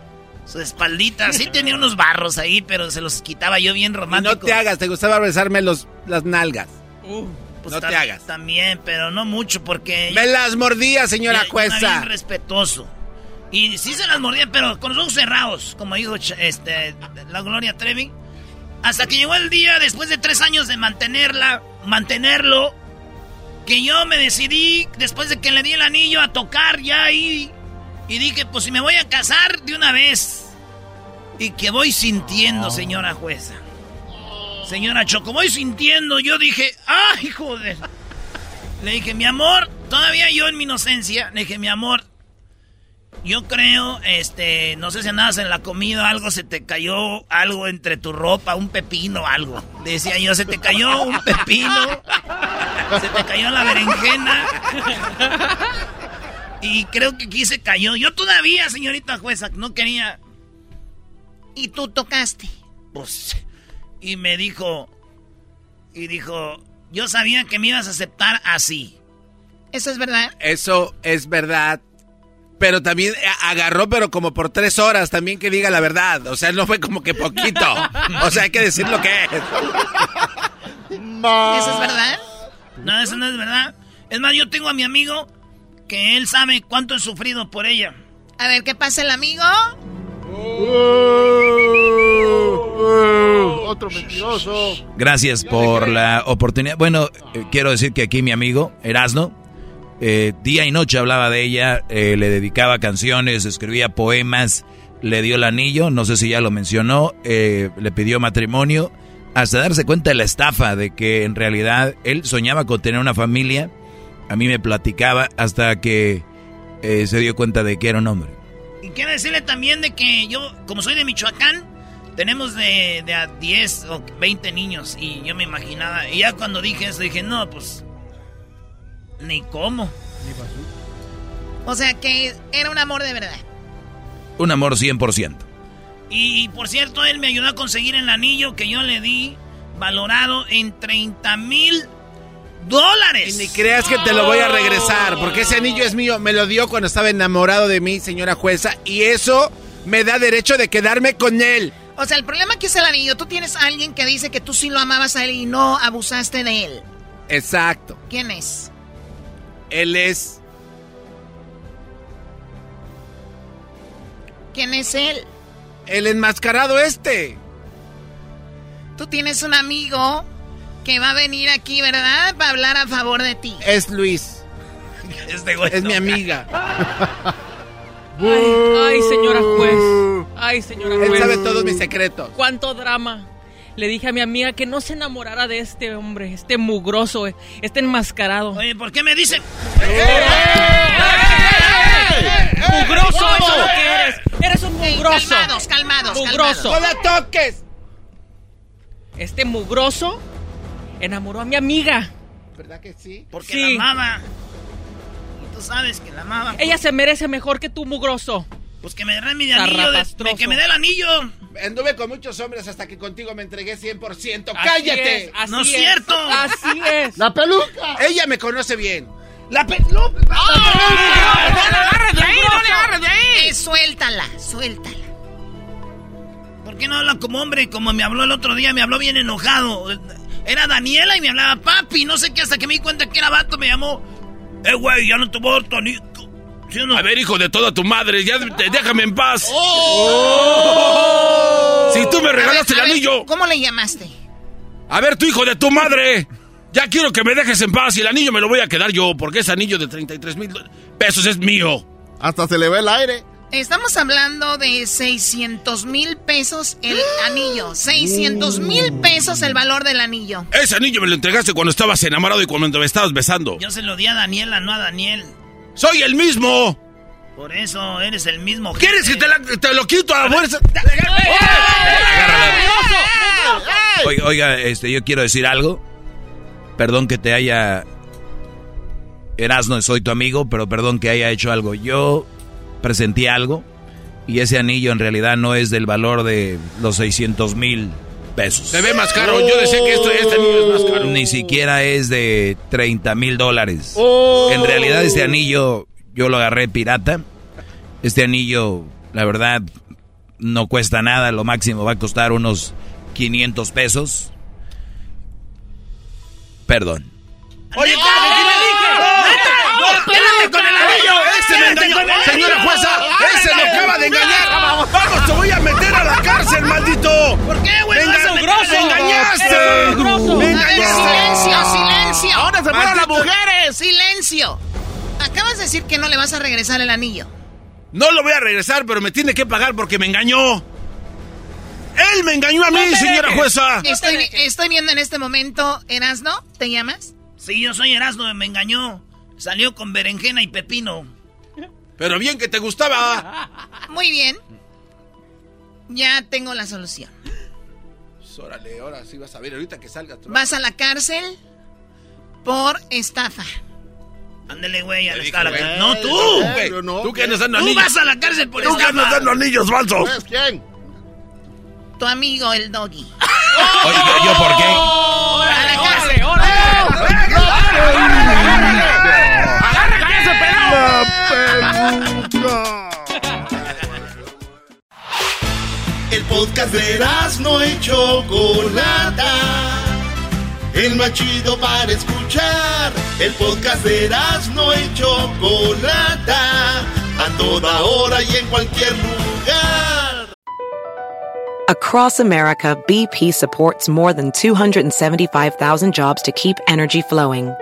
su espaldita. Sí tenía unos barros ahí, pero se los quitaba yo bien romántico. no te hagas, te gustaba besarme los, las nalgas. Uh, pues no te hagas. También, pero no mucho porque... Me las mordía, señora jueza. Bien respetuoso. Y sí se las mordía, pero con los ojos cerrados, como dijo este, la Gloria Trevi. Hasta que llegó el día, después de tres años de mantenerla, mantenerlo, que yo me decidí, después de que le di el anillo, a tocar ya ahí. Y dije, pues si me voy a casar de una vez. Y que voy sintiendo, señora jueza. Señora Choco, voy sintiendo. Yo dije, ay, joder. Le dije, mi amor, todavía yo en mi inocencia, le dije, mi amor, yo creo, este, no sé si andabas en la comida, algo se te cayó, algo entre tu ropa, un pepino, algo. Decía yo, se te cayó un pepino, se te cayó la berenjena. Y creo que aquí se cayó. Yo todavía, señorita jueza, no quería. ¿Y tú tocaste? Pues, y me dijo, y dijo, yo sabía que me ibas a aceptar así. ¿Eso es verdad? Eso es verdad. Pero también agarró, pero como por tres horas, también que diga la verdad. O sea, no fue como que poquito. O sea, hay que decir lo que es. ¿Eso es verdad? No, eso no es verdad. Es más, yo tengo a mi amigo que él sabe cuánto he sufrido por ella. A ver, ¿qué pasa el amigo? Otro mentiroso. Gracias por la oportunidad. Bueno, eh, quiero decir que aquí mi amigo, Erasno, eh, día y noche hablaba de ella, eh, le dedicaba canciones, escribía poemas, le dio el anillo, no sé si ya lo mencionó, le pidió matrimonio, hasta darse cuenta de la estafa, de que en realidad él soñaba con tener una familia, a mí me platicaba hasta que se dio cuenta de que era un hombre. Y quiero decirle también de que yo, como soy de Michoacán, tenemos de, de a 10 o 20 niños y yo me imaginaba, y ya cuando dije eso dije, no, pues ni cómo. O sea que era un amor de verdad. Un amor 100%. Y por cierto, él me ayudó a conseguir el anillo que yo le di, valorado en 30 mil dólares. Y ni creas que te lo voy a regresar, porque ese anillo es mío. Me lo dio cuando estaba enamorado de mí, señora jueza, y eso me da derecho de quedarme con él. O sea, el problema aquí es el anillo. Tú tienes a alguien que dice que tú sí lo amabas a él y no abusaste de él. Exacto. ¿Quién es? Él es... ¿Quién es él? El enmascarado este. Tú tienes un amigo que va a venir aquí, ¿verdad? Para hablar a favor de ti. Es Luis. Este es mi amiga. Ay, señora juez. Ay, señora juez. Él sabe todos mis secretos. Cuánto drama. Le dije a mi amiga que no se enamorara de este hombre, este mugroso, este enmascarado. Oye, ¿por qué me dicen? ¡Mugroso! ¡Eso es lo que eres! ¡Eres un mugroso! calmados, calmados, ¡Mugroso! ¡No la toques! Este mugroso enamoró a mi amiga. ¿Verdad que sí? Porque Sí. la amaba. Y tú sabes que la amaba. Ella se merece mejor que tú, mugroso. Pues que me dé mi anillo, de- que me dé el anillo. Anduve con muchos hombres hasta que contigo me entregué 100%. Así ¡Cállate! es, así No es cierto. Así es. ¡La peluca! Ella me conoce bien. La peluca. ¡No le agarres de ahí! ¡No le agarres de ahí! Eh, suéltala, suéltala. ¿Por qué no habla como hombre? Como me habló el otro día, me habló bien enojado. Era Daniela y me hablaba papi. No sé qué, hasta que me di cuenta que era vato, me llamó. Eh, güey, ya no te voy a dar tu anillo. ¿Sí o no? A ver, hijo de toda tu madre, ya te- déjame en paz. Si tú me regalaste ver, el ver, anillo. ¿Cómo le llamaste? A ver, tu hijo de tu madre. Ya quiero que me dejes en paz y el anillo me lo voy a quedar yo, porque ese anillo de 33 mil pesos es mío. Hasta se le ve el aire. Estamos hablando de 600 mil pesos el anillo. 600 mil pesos el valor del anillo. Ese anillo me lo entregaste cuando estabas enamorado y cuando me estabas besando. Yo se lo di a Daniela, no a Daniel. ¡Soy el mismo! Por eso eres el mismo. ¿Quieres que te, la- te lo quito a la fuerza? Oiga, oiga, este, yo quiero decir algo. Perdón que te haya... Erasno, soy tu amigo, pero perdón que haya hecho algo. Yo presenté algo y ese anillo en realidad no es del valor de los 600 mil pesos. Se ve más caro. Yo decía que esto, este anillo es más caro. Ni siquiera es de 30 mil dólares. Oh. En realidad este anillo yo lo agarré pirata. Este anillo, la verdad, no cuesta nada. Lo máximo va a costar unos 500 pesos. Perdón. Oye, ¿qué le dije? ¡Espérate con el anillo! ¡Ese me engañó! ¡Señora jueza! ¡Ese me acaba de engañar! ¡Vamos, te voy a meter a la cárcel, maldito! ¿Por qué, güey? ¡Me ¿Vas a enga- meter- ¡Me engañaste! grosso! ¡Me engañaste! silencio, silencio. Ahora se fueron las mujeres! ¡Silencio! Acabas de decir que no le vas a regresar el anillo. No lo voy a regresar, pero me tiene que pagar porque me engañó. ¡Él me engañó a mí, No señora dejes. jueza! Estoy, estoy viendo en este momento, Erasno, ¿te llamas? Sí, yo soy Erasmo, me engañó. Salió con berenjena y pepino. Pero bien que te gustaba. Muy bien. Ya tengo la solución. Pues, Órale, ahora sí vas a ver ahorita que salga. tu- Vas a la cárcel por estafa. Ándele, güey, a la güey. No, tú. Güey, yo no. Tú que andas dando Tú anillos. vas a la cárcel por Tú que andas dando anillos falsos. ¿Sabes quién? Tu amigo, el doggy. Oye, ¿yo por qué? A la cárcel. Podcast de no y Chocolata. El para escuchar. El podcast de no y Chocolata. A toda hora y en cualquier lugar. Across America, BP supports more than 275,000 jobs to keep energy flowing.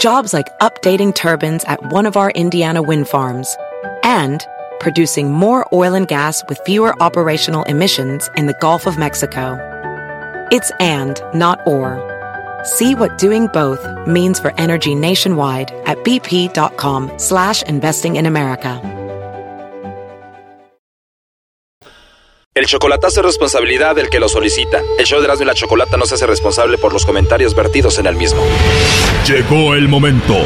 Jobs like updating turbines at one of our Indiana wind farms and producing more oil and gas with fewer operational emissions in the Gulf of Mexico. It's and, not or. See what doing both means for energy nationwide at bp.com slash investing in America. El chocolatazo es responsabilidad del que lo solicita. El show de Erasmo y la Chocolata no se hace responsable por los comentarios vertidos en el mismo. Llegó el momento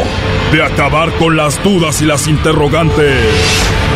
de acabar con las dudas y las interrogantes.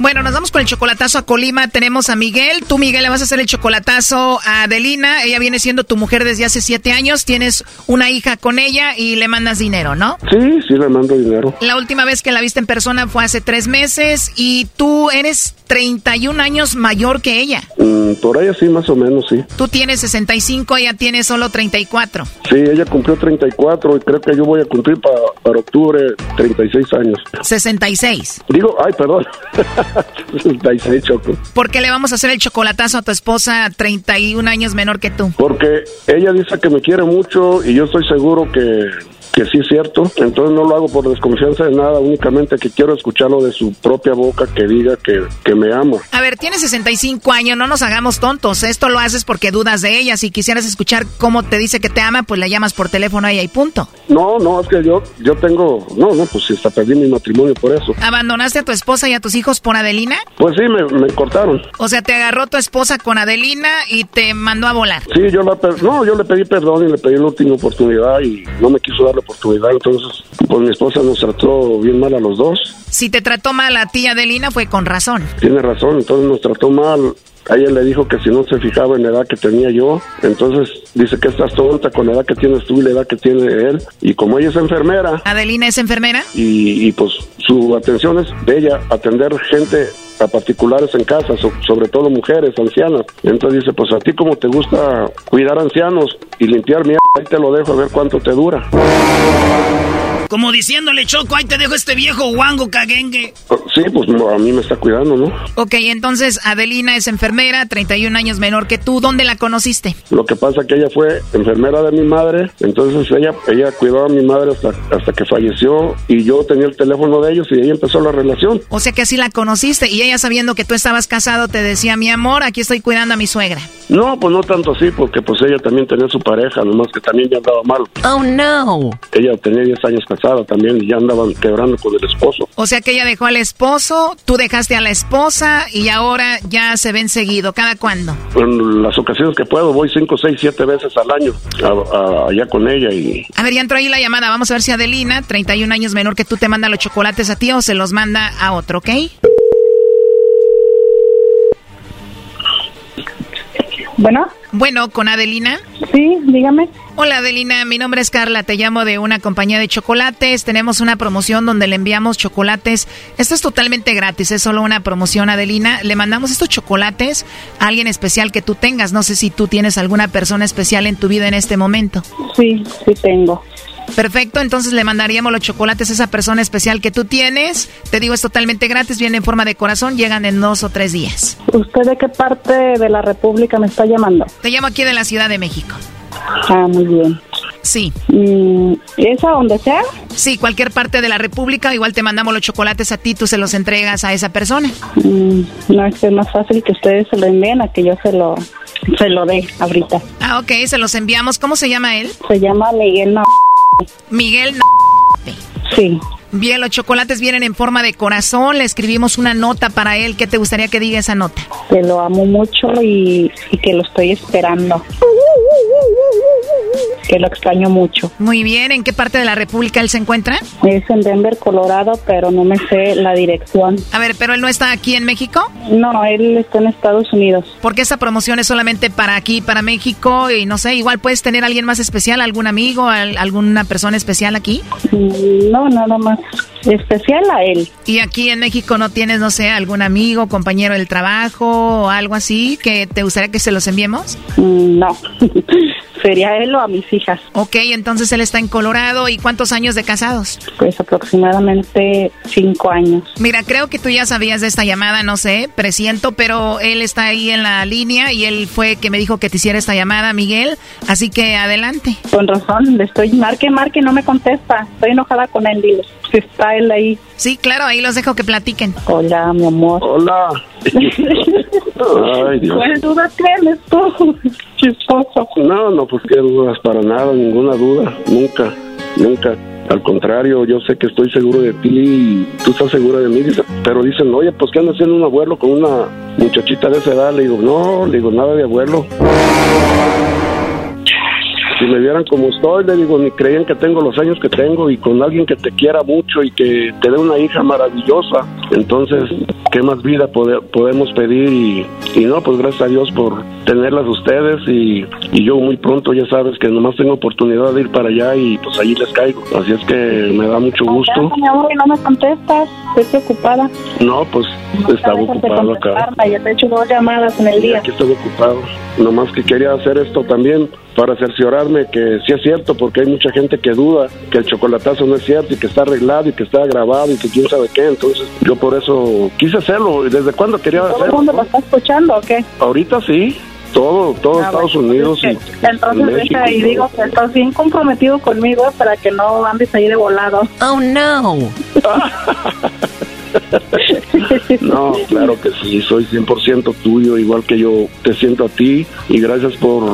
Bueno, nos vamos con el chocolatazo a Colima. Tenemos a Miguel. Tú, Miguel, le vas a hacer el chocolatazo a Adelina. Ella viene siendo tu mujer desde hace siete años. Tienes una hija con ella y le mandas dinero, ¿no? Sí, sí, le mando dinero. La última vez que la viste en persona fue hace tres meses y tú eres 31 años mayor que ella. Mm, por ahí sí, más o menos, sí. Tú tienes 65, ella tiene solo 34. Sí, ella cumplió 34 y creo que yo voy a cumplir para, para octubre 36 años. 66. Digo, ay, perdón. 66, Choco. ¿Por qué le vamos a hacer el chocolatazo a tu esposa 31 años menor que tú? Porque ella dice que me quiere mucho y yo estoy seguro que que sí es cierto. Entonces no lo hago por desconfianza de nada, únicamente que quiero escucharlo de su propia boca que diga que, que me ama. A ver, tienes 65 años, no nos hagamos tontos. Esto lo haces porque dudas de ella. Si quisieras escuchar cómo te dice que te ama, pues la llamas por teléfono a ella y punto. No, no, es que yo, yo tengo, no, no, pues hasta perdí mi matrimonio por eso. ¿Abandonaste a tu esposa y a tus hijos por Adelina? Pues sí, me, me cortaron. O sea, te agarró tu esposa con Adelina y te mandó a volar. Sí, yo la, no, yo le pedí perdón y le pedí la última oportunidad y no me quiso dar la oportunidad, entonces pues mi esposa nos trató bien mal a los dos. Si te trató mal a ti, Adelina, fue con razón. Tiene razón, entonces nos trató mal. A ella le dijo que si no se fijaba en la edad que tenía yo, entonces dice que estás tonta con la edad que tienes tú y la edad que tiene él. Y como ella es enfermera, ¿Adelina es enfermera? y, y, pues su atención es de ella, atender gente a particulares en casa, so- sobre todo mujeres, ancianas. Entonces dice, pues a ti como te gusta cuidar ancianos y limpiar mierda, ahí te lo dejo a ver cuánto te dura. Como diciéndole, Choco, ahí te dejo este viejo guango caguengue. Sí, pues a mí me está cuidando, ¿no? Ok, entonces Adelina es enfermera, 31 años menor que tú. ¿Dónde la conociste? Lo que pasa que ella fue enfermera de mi madre, entonces ella ella cuidó a mi madre hasta, hasta que falleció y yo tenía el teléfono de ellos y ahí empezó la relación. O sea que así la conociste y ella sabiendo que tú estabas casado te decía, mi amor, aquí estoy cuidando a mi suegra. No, pues no tanto así, porque pues ella también tenía su pareja, nomás que también ya andaba mal. Oh, no. Ella tenía 10 años casada también y ya andaban quebrando con el esposo. O sea que ella dejó al esposo, tú dejaste a la esposa y ahora ya se ven seguido. ¿Cada cuándo? En las ocasiones que puedo voy 5, 6, 7 veces al año a- a- allá con ella y A ver, ya entró ahí la llamada. Vamos a ver si Adelina, 31 años menor que tú, te manda los chocolates a ti o se los manda a otro, ¿ok? Bueno. Bueno, con Adelina. Sí, dígame. Hola Adelina, mi nombre es Carla, te llamo de una compañía de chocolates. Tenemos una promoción donde le enviamos chocolates. Esto es totalmente gratis, es solo una promoción Adelina. Le mandamos estos chocolates a alguien especial que tú tengas. No sé si tú tienes alguna persona especial en tu vida en este momento. Sí, sí tengo. Perfecto, entonces le mandaríamos los chocolates a esa persona especial que tú tienes. Te digo, es totalmente gratis, viene en forma de corazón, llegan en dos o tres días. ¿Usted de qué parte de la República me está llamando? Te llamo aquí de la Ciudad de México. Ah, muy bien. Sí. Mm, ¿Es a donde sea? Sí, cualquier parte de la República, igual te mandamos los chocolates a ti, tú se los entregas a esa persona. Mm, no, es que es más fácil que ustedes se lo envíen a que yo se lo, se lo dé ahorita. Ah, ok, se los enviamos. ¿Cómo se llama él? Se llama Miguel Miguel. Sí. Bien, los chocolates vienen en forma de corazón. Le escribimos una nota para él. ¿Qué te gustaría que diga esa nota? Que lo amo mucho y, y que lo estoy esperando. que lo extraño mucho. Muy bien, ¿en qué parte de la República él se encuentra? Es en Denver, Colorado, pero no me sé la dirección. A ver, ¿pero él no está aquí en México? No, él está en Estados Unidos. Porque esta promoción es solamente para aquí, para México? Y no sé, igual puedes tener a alguien más especial, algún amigo, al- alguna persona especial aquí. Mm, No, nada más especial a él. ¿Y aquí en México no tienes, no sé, algún amigo, compañero del trabajo o algo así que te gustaría que se los enviemos? Mm, No, sería él o a mis hijas. Ok, entonces él está en Colorado. ¿Y cuántos años de casados? Pues aproximadamente cinco años. Mira, creo que tú ya sabías de esta llamada, no sé, presiento, pero él está ahí en la línea y él fue que me dijo que te hiciera esta llamada, Miguel. Así que adelante. Con razón, le estoy marque, marque, no me contesta. Estoy enojada con él, dile. Si está él ahí. Sí, claro, ahí los dejo que platiquen. Hola, mi amor. Hola. Ay, Dios. ¿Cuál duda tienes tú? No, no, pues qué dudas, para nada, ninguna duda, nunca, nunca. Al contrario, yo sé que estoy seguro de ti y tú estás segura de mí, dice- pero dicen, oye, pues ¿qué anda haciendo un abuelo con una muchachita de esa edad? Le digo, no, le digo, nada de abuelo. Si me vieran como estoy, le digo, ni creían que tengo los años que tengo y con alguien que te quiera mucho y que te dé una hija maravillosa. Entonces, ¿qué más vida pode- podemos pedir? Y, y no, pues gracias a Dios por tenerlas ustedes y, y yo muy pronto ya sabes que nomás tengo oportunidad de ir para allá y pues allí les caigo. Así es que me da mucho gusto. Mi amor, y no me contestas. Estoy preocupada. No, pues estaba ocupado acá. Ya te he hecho dos llamadas en el Y día. aquí estoy ocupado. Nomás que quería hacer esto también para cerciorarme que sí es cierto, porque hay mucha gente que duda que el chocolatazo no es cierto y que está arreglado y que está grabado y que quién sabe qué. Entonces yo por eso quise hacerlo. ¿Y ¿Desde cuándo quería ¿Todo el hacerlo? mundo lo está escuchando o qué? Ahorita sí. Todo, todo Ah, Estados bueno, Unidos y, Entonces y México. deja y todo. digo que estás bien comprometido conmigo para que no andes ahí de volado. Oh, no. No, claro que sí, soy 100% tuyo, igual que yo te siento a ti y gracias por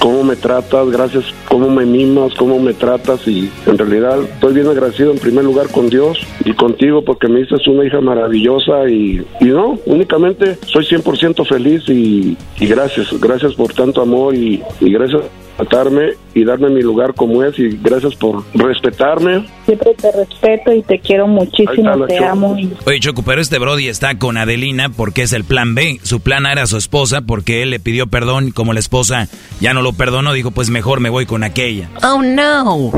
cómo me tratas, gracias cómo me mimas, cómo me tratas y en realidad estoy bien agradecido en primer lugar con Dios y contigo porque me diste una hija maravillosa y, no, únicamente soy 100% feliz y, y gracias, gracias por tanto amor y gracias por tratarme y darme mi lugar como es y gracias por respetarme. Siempre te respeto y te quiero muchísimo, te Choco. amo. Y... Oye, Choco, pero este Brody está con Adelina porque es el plan B. Su plan A era su esposa porque él le pidió perdón. Como la esposa ya no lo perdonó, dijo, pues mejor me voy con aquella. Oh, no.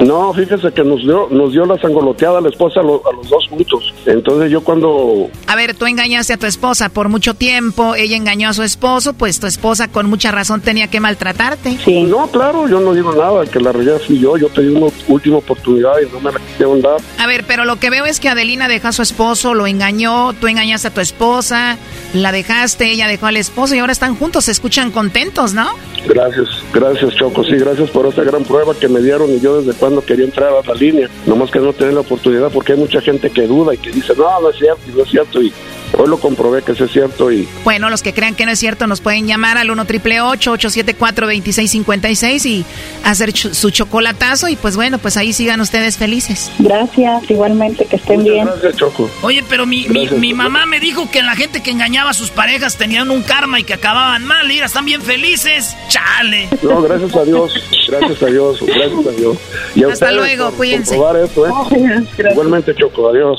No, fíjese que nos dio, nos dio la sangoloteada a la esposa a, lo- a los dos juntos. Entonces yo cuando... A ver, tú engañaste a tu esposa por mucho tiempo, ella engañó a su esposo, pues tu esposa con mucha razón tenía que maltratarte. No, claro, yo no digo nada, que la regué fui yo, yo te di una última oportunidad y no me la dar. A ver, pero lo que veo es que Adelina dejó a su esposo, lo engañó, tú engañaste a tu esposa, la dejaste, ella dejó al esposo y ahora están juntos, se escuchan contentos, ¿no? Gracias, gracias Choco, sí, gracias por esa gran prueba que me dieron y yo desde cuando quería entrar a la línea, nomás que no tenía la oportunidad porque hay mucha gente que duda y que dice, no, no es cierto, no es cierto y hoy lo comprobé que sí es cierto y Bueno, los que crean que no es cierto nos pueden llamar al 1 triple 874 2656 y hacer ch- su chocolatazo y pues bueno, pues ahí sigan ustedes felices. Gracias, igualmente, que estén bien. Gracias Choco. Oye, pero mi, mi, Gracias. mi mamá me dijo que la gente que engañaba a sus parejas tenían un karma y que acababan mal. Mira, están bien felices. Chale. No, gracias a Dios, gracias a Dios, gracias a Dios. Y a Hasta luego, cuídense. esto, ¿eh? Igualmente Choco, adiós.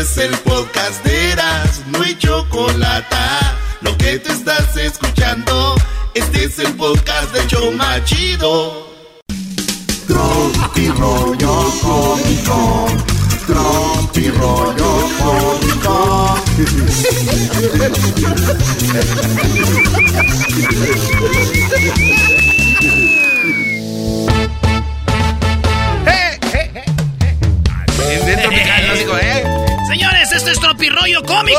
Es el podcast de Eras, no hay chocolate. Lo que te estás escuchando, este es el podcast de Choma Chido. Tropi rollo cómico. Tropi rollo cómico. Señores, esto es Tropirollo Cómico.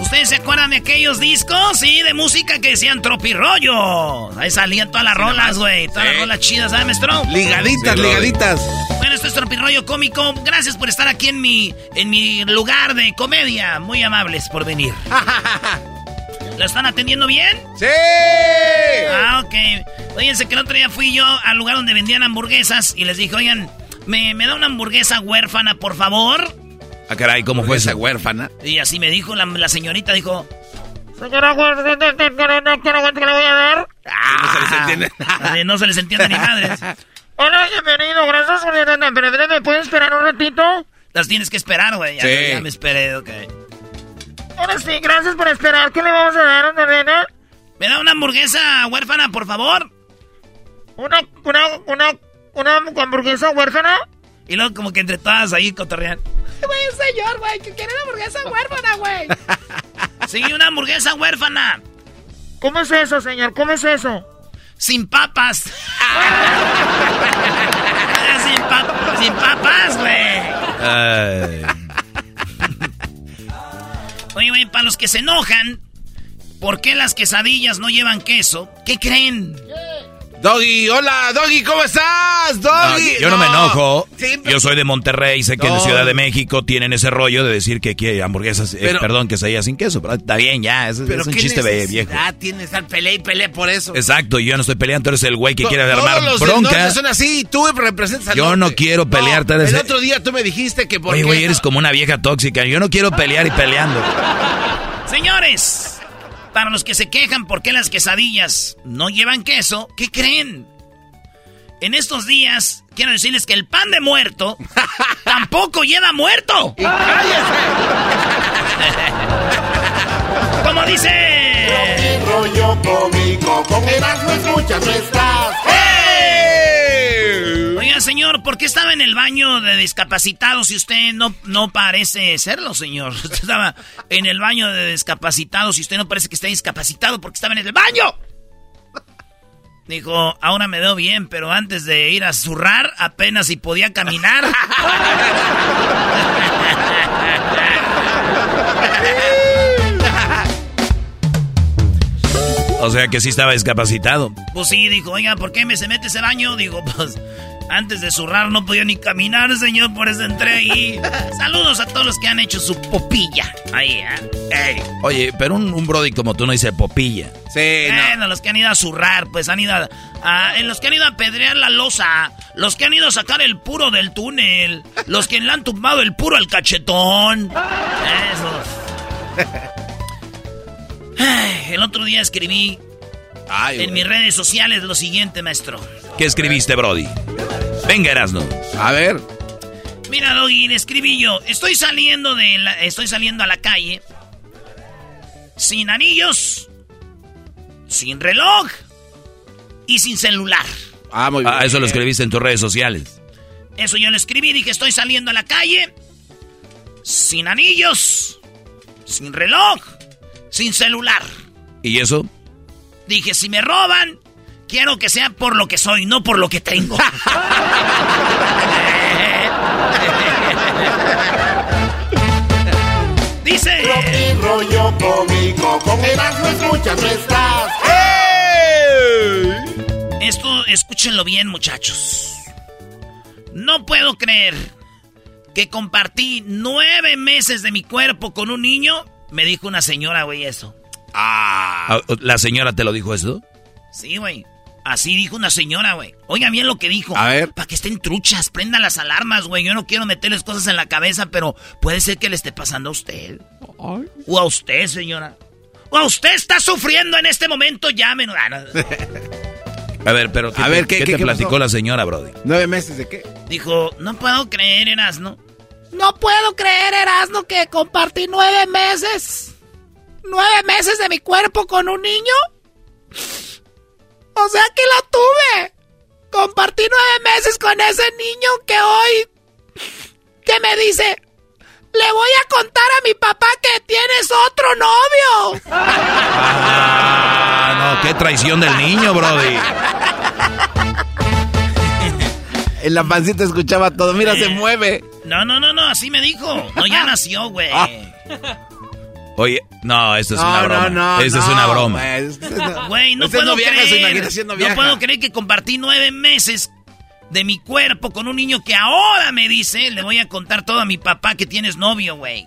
¿Ustedes se acuerdan de aquellos discos? Sí, de música que decían Tropirollo. Ahí salían todas las rolas, güey. Todas las rolas chidas, ¿sabes, maestro? Ligaditas, Sí, ligaditas. Bueno, esto es Tropirollo Cómico. Gracias por estar aquí en mi, en mi lugar de comedia. Muy amables por venir. ¿Lo están atendiendo bien? ¡Sí! Ah, ok. Oiganse que el otro día fui yo al lugar donde vendían hamburguesas y les dije, oigan, ¿me, me da una hamburguesa huérfana, por favor? Ah, caray, ¿cómo fue esa huérfana? Y así me dijo la, la señorita, dijo... Señora, ¿qué le voy a dar? no se les entiende No se les entiende ni madres. Hola, bienvenido, gracias por Pero pero, ¿me puedes esperar un ratito? Las tienes que esperar, güey. Ya, Sí. ya me esperé, ok. Ahora sí, gracias por esperar. ¿Qué le vamos a dar, una nena? ¿Me da una hamburguesa huérfana, por favor? ¿Una, una, una, una hamburguesa huérfana? Y luego como que entre todas ahí cotorrean. Güey, un señor, güey, que quiere una hamburguesa huérfana, güey. Sí, una hamburguesa huérfana. ¿Cómo es eso, señor? ¿Cómo es eso? Sin papas. sin, pa- sin papas, güey. Oye, güey, para los que se enojan, ¿por qué las quesadillas no llevan queso? ¿Qué creen? Doggy, hola, Doggy, ¿cómo estás? No, Doggy. yo no, me enojo. Sí, Yo soy de Monterrey, sé que en No. Ciudad de México tienen ese rollo de decir que quiere hamburguesas, eh, Pero- perdón, que se sin queso, pero está bien, ya, es, Pero es un qué chiste viejo. necesidad tiene estar pelea y pelea por eso. Exacto, yo no estoy peleando, tú eres el güey que quiere todos armar los del bronca. norte son así, tú representas al Yo norte. no quiero pelear, eres- El otro día tú me dijiste que por Oye, güey, eres como una vieja tóxica. Yo no quiero pelear y peleando. Señores, para los que se quejan por qué las quesadillas no llevan queso, ¿qué creen? En estos días, quiero decirles que el pan de muerto tampoco lleva muerto. Como dice... rollo cómico. Con Erasmo escuchas no estás. Señor, ¿por qué estaba en el baño de discapacitados si usted no, no parece serlo, señor? Usted estaba en el baño de discapacitados y usted no parece que esté discapacitado porque estaba en el baño. Dijo, ahora me veo bien, pero antes de ir a zurrar, apenas si podía caminar. O sea que sí estaba discapacitado. Pues sí, dijo, oiga, ¿por qué me se mete ese baño? Digo, pues antes de zurrar no podía ni caminar, señor, por eso entré ahí. Saludos a todos los que han hecho su popilla. Ahí, ¿eh? Ey. Oye, pero un, un brody como tú no dice popilla. Sí, Bueno, los que han ido a zurrar, pues han ido a, a- en los que han ido a pedrear la losa, los que han ido a sacar el puro del túnel, los que le han tumbado el puro al cachetón. Esos. Ay, El otro día escribí en mis redes sociales lo siguiente, maestro. ¿Qué escribiste, brody? Venga, Erasno. A ver. Mira, Doggy, le escribí yo. Estoy saliendo de la, estoy saliendo a la calle sin anillos, sin reloj y sin celular. Ah, muy bien. Ah, eso lo escribiste en tus redes sociales. Eso yo le escribí, dije, estoy saliendo a la calle sin anillos, sin reloj, sin celular. ¿Y eso? Dije, si me roban, quiero que sea por lo que soy, no por lo que tengo. Dice... Tropi rollo cómico. Con escuchas. Esto, escúchenlo bien, muchachos. No puedo creer que compartí nueve meses de mi cuerpo con un niño. Me dijo una señora, güey, eso. Ah, ¿La señora te lo dijo esto? Sí, güey. Así dijo una señora, güey. Oiga bien lo que dijo. A ver. Para que estén truchas, prendan las alarmas, güey. Yo no quiero meterles cosas en la cabeza, pero puede ser que le esté pasando a usted. O a usted, señora. O a usted está sufriendo en este momento, llámenos. Ah, no. A ver, pero ¿qué, A te- ver, ¿qué- qué qué- te qué platicó pasó? la señora, brody? ¿Nueve meses de qué? Dijo, no puedo creer, Erasno. No puedo creer, Erasmo, que compartí nueve meses. ¿Nueve meses de mi cuerpo con un niño? O sea que lo tuve. meses con ese niño que hoy... que me dice... Le voy a contar a mi papá que tienes otro novio. Ah, no, qué traición del niño, Brody. En la pancita escuchaba todo. Mira, se mueve. No, no, no, no, así me dijo. No, ya nació, güey. Ah. Oye, no, esto es No, una no, broma. no, Esto es no, una broma. Güey, no Usted puedo no viaja, creer. no viaja. puedo creer que compartí nueve meses de mi cuerpo con un niño que ahora me dice, le voy a contar todo a mi papá que tienes novio, güey.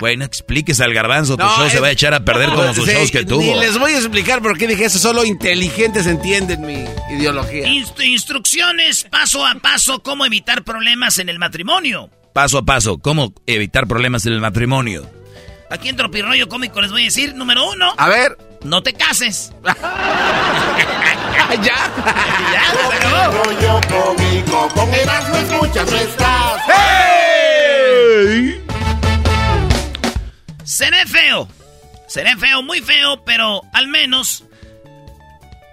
Güey, no expliques al garbanzo, tu No, show se va a echar a perder como sus Sí, shows que Ni tuvo. les voy a explicar por qué dije eso. Solo inteligentes entienden mi ideología. Inst- instrucciones paso a paso cómo evitar problemas en el matrimonio. Paso a paso, ¿cómo evitar problemas en el matrimonio? Aquí en Tropirroyo Cómico les voy a decir, número uno. A ver. No te cases. ya. Rollo cómico, con Erasmo escuchas no estás. Seré feo. Seré feo, muy feo, pero al menos.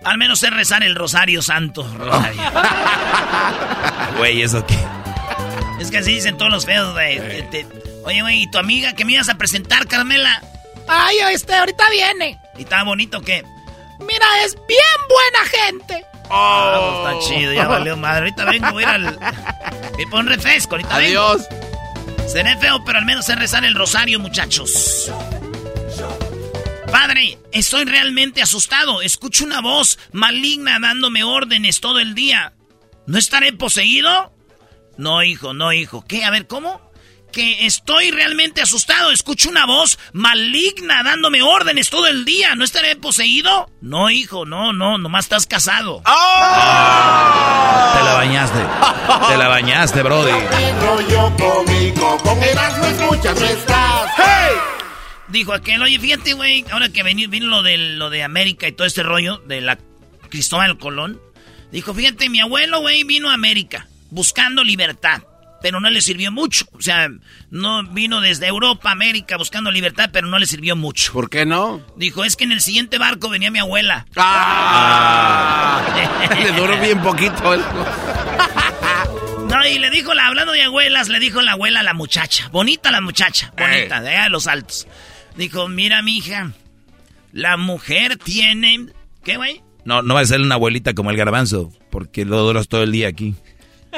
Al menos sé rezar el Rosario Santo. Rosario. Güey, ¿eso qué? es que así dicen todos los feos, güey. Oye, güey, ¿y tu amiga que me ibas a presentar, Carmela? Ay, este, ahorita viene. ¿Y está bonito o qué? Mira, es bien buena gente. Ah, pues está chido, ya valió madre. Ahorita vengo, voy a ir al. Me pon refresco, ahorita Adiós. vengo. Seré feo, pero al menos sé rezar el rosario, muchachos. Padre, estoy realmente asustado. Escucho una voz maligna dándome órdenes todo el día. ¿No estaré poseído? No, hijo, no, hijo. ¿Qué? A ver, ¿cómo? Que estoy realmente asustado. Escucho una voz maligna dándome órdenes todo el día. ¿No estaré poseído? No, hijo, no, no, nomás estás casado. Te la bañaste. Te la bañaste, Brody. Rollo cómico, con Erasmo escuchas no estás. Dijo aquel, oye, fíjate, güey, ahora que vení- vino lo de, lo de América y todo este rollo de la Cristóbal Colón. Dijo, fíjate, mi abuelo, güey, vino a América buscando libertad, pero no le sirvió mucho. O sea, no vino desde Europa a América buscando libertad, pero no le sirvió mucho. ¿Por qué no? Dijo, es que en el siguiente barco venía mi abuela. Ah. Le duró bien poquito. el- No, y le dijo, la, hablando de abuelas, le dijo la abuela a la muchacha. Bonita la muchacha, bonita, de allá de los altos. Dijo, mira, mija, la mujer tiene... ¿Qué, güey? No, no va a ser una abuelita como el garbanzo, porque lo duras todo el día aquí.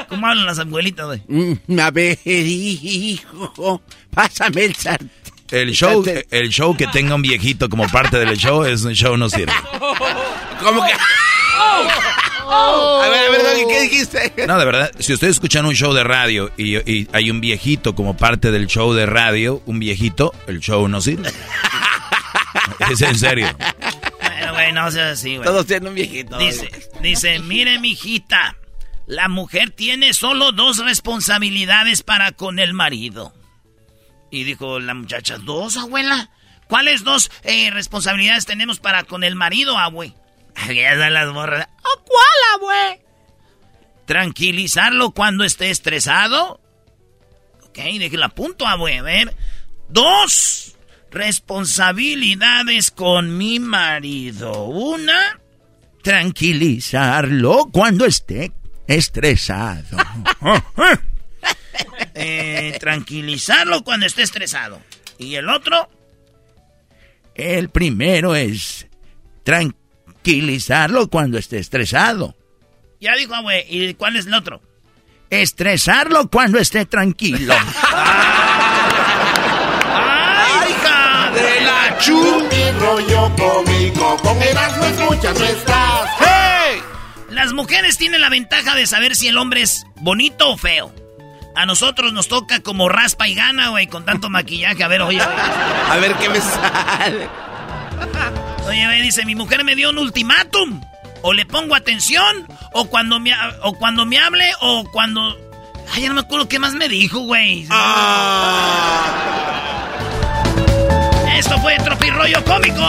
¿Cómo hablan las abuelitas, güey? Mm, A ver, hijo, pásame el sartén. El show, el show que tenga un viejito como parte del show es un show no sirve. ¿Cómo que? A ver, a ver, ¿qué dijiste? No, de verdad, si ustedes escuchan un show de radio y, y hay un viejito como parte del show de radio, un viejito, el show no sirve. Es en serio. Bueno, güey, no seas así, güey. Todos tienen un viejito. Dice, dice, mire, mijita, la mujer tiene solo dos responsabilidades para con el marido. Y dijo la muchacha, ¿dos, abuela? ¿Cuáles dos eh, responsabilidades tenemos para con el marido, abue? Las morras. ¿A cuál, abue? Tranquilizarlo cuando esté estresado. Ok, déjela punto, abue. A ver. Dos responsabilidades con mi marido. Una, Tranquilizarlo cuando esté estresado. eh, tranquilizarlo cuando esté estresado. Y el otro, El primero es tranquilizarlo cuando esté estresado. ya dijo, abue. ¿Y cuál es el otro? Estresarlo cuando esté tranquilo. ¡Ay, hija de la chu! Rollo cómico, con Erasmo escuchas no estás. Las mujeres tienen la ventaja de saber si el hombre es bonito o feo. A nosotros nos toca como raspa y gana, güey, con tanto maquillaje. A ver, oye, oye. A ver qué me sale. Oye, güey, dice, mi mujer me dio un ultimátum. O le pongo atención, o cuando me, o cuando me hable, o cuando... Ay, ya no me acuerdo qué más me dijo, güey. Esto fue Tropirollo Cómico.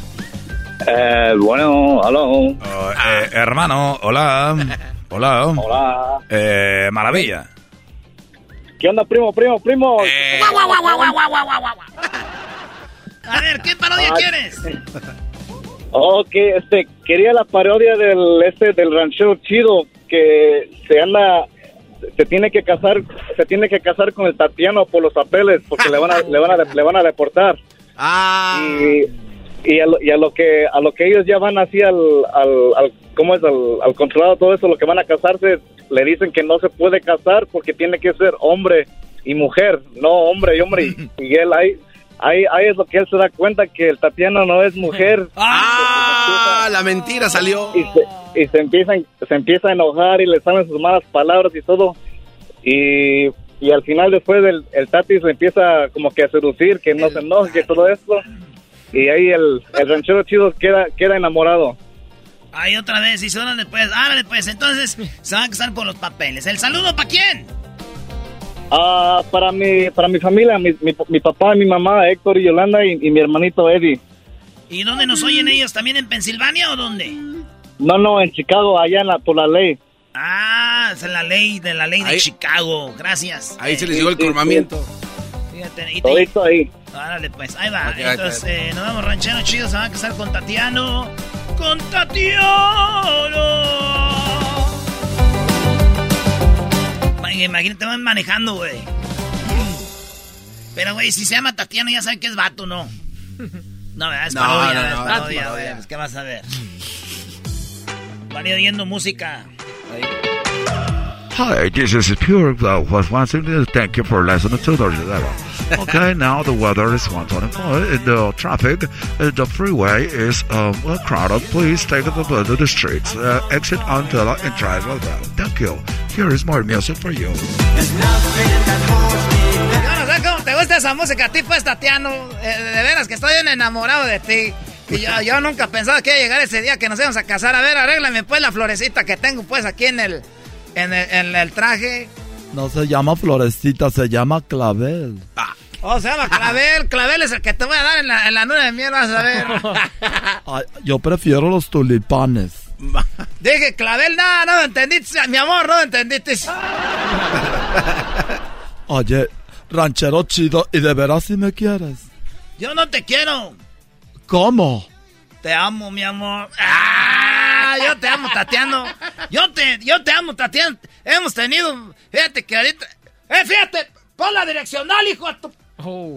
Eh, bueno, aló. eh, hermano, hola. Hola. Hola. Eh, maravilla. ¿Qué onda, primo, primo, primo? A ver, ¿qué parodia Ah, quieres? Ok, este, quería la parodia del, este, del ranchero chido que se anda, se tiene que casar, se tiene que casar con el Tatiano por los papeles porque le van a, le van a, le van a deportar. Ah. Y, y, a lo, y a lo que, a lo que ellos ya van así al, al, al ¿cómo es? Al, al controlado todo eso, lo que van a casarse, le dicen que no se puede casar porque tiene que ser hombre y mujer, no hombre y hombre. Y, y él ahí, ahí, ahí es lo que él se da cuenta que el Tatiano no es mujer. Ah, la mentira salió. Y se, y se empieza, se empieza a enojar y le salen sus malas palabras y todo. Y, y al final después el, el Tati se empieza como que a seducir, que no se enoje, que todo esto. Y ahí el, el ranchero chido queda, queda enamorado. Ahí otra vez, y son después. Árale, pues, entonces se van a casar por los papeles. ¿El saludo para quién? Ah, para mi, para mi familia, mi, mi, mi papá, mi mamá, Héctor y Yolanda y, y mi hermanito Eddie. ¿Y dónde nos oyen ellos? ¿También en Pensilvania o dónde? No, no, en Chicago, allá en la, por la ley. Ah, es la ley de la ley de Chicago. Gracias. Ahí se les llegó el colmamiento. Fíjate, y te- Todito ahí. Árale, pues, ahí va. Ok, ahí Entonces, está. eh, nos vamos ranchero chido, se van a casar con Tatiano. ¡Con Tatiano! Ma- Imagínate, van manejando, güey. Pero, güey, si se llama Tatiano, ya saben que es vato, ¿no? No, ¿verdad? es No, parodia, no, es no, parodia, es güey. parodia. Pues, ¿qué vas a ver? Van oyendo música. Hi, this is Pure was once again, Thank you for listening to the level. Okay, now the weather is 124 and the traffic, uh, the freeway is um, uh, crowded. Please take the to the streets. Uh, exit until and drive well. Thank you. Here is more music for you. Yo no sé cómo te gusta esa música a ti, pues, Tatiano. Eh, de veras que estoy bien enamorado de ti. Y yo, yo nunca pensaba que iba a llegar ese día que nos íbamos a casar. A ver, arréglame pues la florecita que tengo pues aquí en el, en el, en el traje. No se llama florecita, se llama clavel. Oh, se llama clavel. Clavel es el que te voy a dar en la, en la luna de miel, vas a ver. Ay, yo prefiero los tulipanes. Dije clavel, no, no lo entendiste, mi amor, no entendiste. Oye, ranchero chido, ¿y de veras si me quieres? Yo no te quiero. ¿Cómo? Te amo, mi amor. ¡Ah! Yo te amo, Tatiano. Yo te, yo te amo, Tatiano. Hemos tenido. Fíjate que ahorita. ¡Eh, fíjate! Pon la direccional, hijo de tu.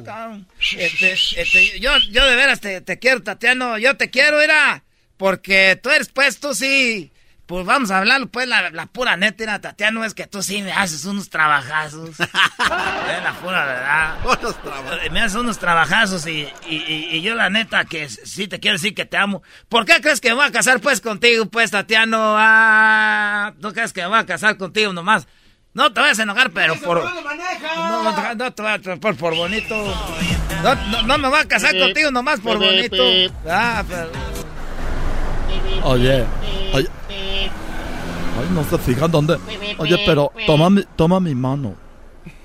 Cabrón. Este, este, yo, yo de veras te, te quiero, Tatiano. Yo te quiero, era. Porque tú eres, pues, tú sí. Pues vamos a hablarlo, pues, la, la pura neta, era, Tatiano, es que tú sí me haces unos trabajazos. es la pura verdad. Me haces unos trabajazos y, y, y- y yo la neta que sí te quiero decir que te amo. ¿Por qué crees que me voy a casar pues contigo, pues, Tatiano? Ah, ¿tú crees que me voy a casar contigo nomás? No te vayas a enojar, pero por... No, no, te- no te voy a por, por bonito. No, no, no me voy a casar contigo nomás por bonito. Ah, pero... Oye, oye. Ay, no se fijan dónde. Oye, pero toma mi, toma mi mano.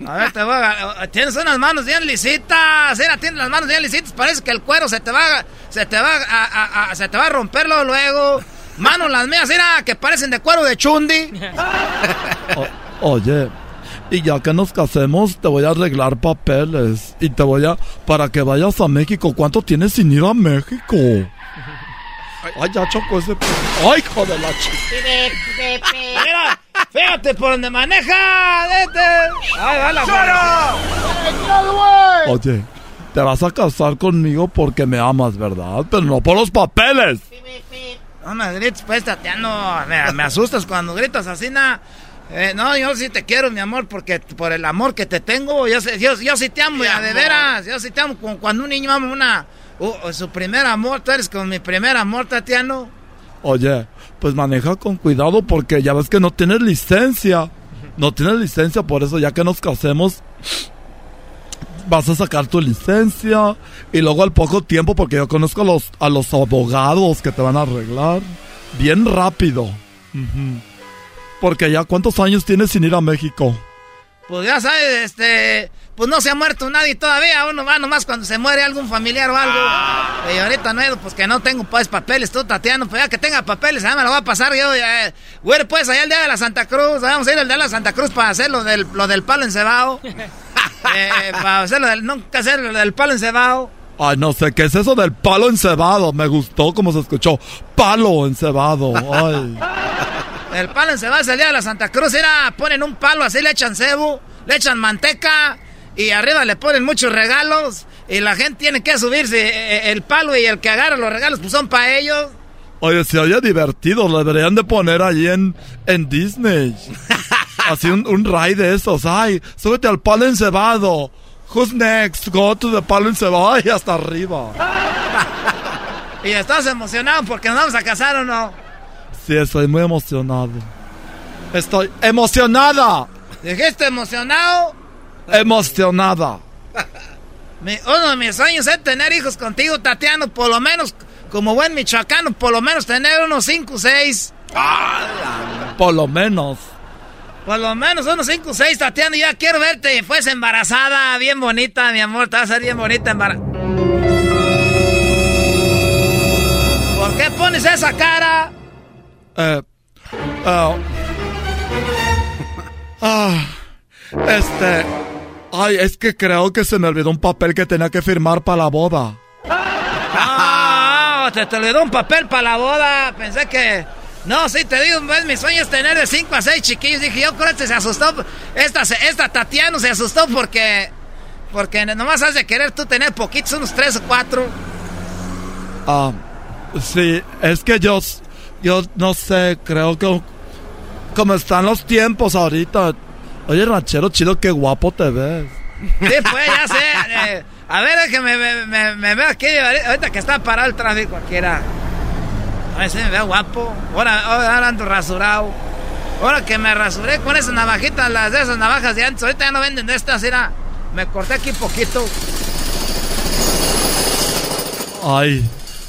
A ver, te voy a... Tienes unas manos bien lisitas. Mira, tienes las manos bien lisitas. Parece que el cuero se te va, se te va, a, a- a- se te va a romperlo luego. Manos las mías, mira, que parecen de cuero de chundi. O- oye, y ya que nos casemos, te voy a arreglar papeles. Y te voy a. Para que vayas a México. ¿Cuánto tienes sin ir a México? Ay, ya chocó ese. Ay, hijo de la chica. Mira, fíjate por donde maneja. Vete. Ay, va la Oye, te vas a casar conmigo porque me amas, ¿verdad? Pero no por los papeles. No me grites, pues, Tatiano. Me, me asustas cuando gritas así, na. Eh, no, yo sí te quiero, mi amor, porque por el amor que te tengo, yo, sé- yo, yo sí te amo, ya, de veras. Yo sí te amo. Como cuando un niño ama una, uh, su primer amor, tú eres con mi primer amor, Tatiano. Oye, pues maneja con cuidado porque ya ves que no tienes licencia. No tienes licencia, por eso ya que nos casemos, vas a sacar tu licencia. Y luego al poco tiempo, porque yo conozco a los, a los abogados que te van a arreglar. bien rápido. Porque ya cuántos años tienes sin ir a México. Pues ya sabes, este, pues no se ha muerto nadie todavía, uno va nomás cuando se muere algún familiar o algo. Y ahorita no, he ido, pues que no tengo pues papeles, tú Tatiana, pues ya que tenga papeles, ya me lo voy a pasar yo, ya, güey, pues allá el día de la Santa Cruz, vamos a ir al día de la Santa Cruz para hacer lo del, lo del palo encebado. eh, para hacer lo del, nunca hacer lo del palo encebado. Ay, no sé, ¿qué es eso del palo encebado? Me gustó como se escuchó. Palo encebado. Ay. El palo encebado es el día de la Santa Cruz, era, ponen un palo así, le echan cebo, le echan manteca y arriba le ponen muchos regalos y la gente tiene que subirse eh, el palo y el que agarra los regalos pues son para ellos. Oye, se oye divertido. Lo deberían de poner allí en, en Disney. Así un, un ride de esos. Ay, súbete al palo encebado. Who's next? Go to the palo encebado. Ay, hasta arriba. Y estás emocionado porque nos vamos a casar o no. Sí, estoy muy emocionado. Estoy emocionada. ¿Dijiste emocionado? Emocionada. Uno de mis sueños es tener hijos contigo, Tatiano, por lo menos, como buen michoacano, por lo menos tener unos 5 o 6. Por lo menos. Por lo menos unos 5 o 6, Tatiana. Ya quiero verte, pues embarazada, bien bonita, mi amor. Te vas a ser bien bonita embarazada. ¿Por qué pones esa cara? Eh, ah, ah, este. Ay, es que creo que se me olvidó un papel que tenía que firmar para la boda. Ah, te, te olvidó un papel para la boda. Pensé que. No, sí, te digo, pues, mi sueño es tener de 5 a 6 chiquillos. Dije, yo creo que se asustó. Esta, esta Tatiana se asustó porque. Porque nomás has de querer tú tener poquitos, unos 3 o 4. Ah, sí, es que yo, yo no sé, creo que como están los tiempos ahorita. Oye, ranchero chido, qué guapo te ves. Sí, pues, ya sé. eh, a ver, es que me, me, me, me veo aquí, ahorita que está parado el tráfico aquí era. A ver si me veo guapo. Ahora, ahora ando rasurado. Ahora que me rasuré con esas navajitas, las de esas navajas de antes, ahorita ya no venden de estas, era. Me corté aquí poquito. Ay,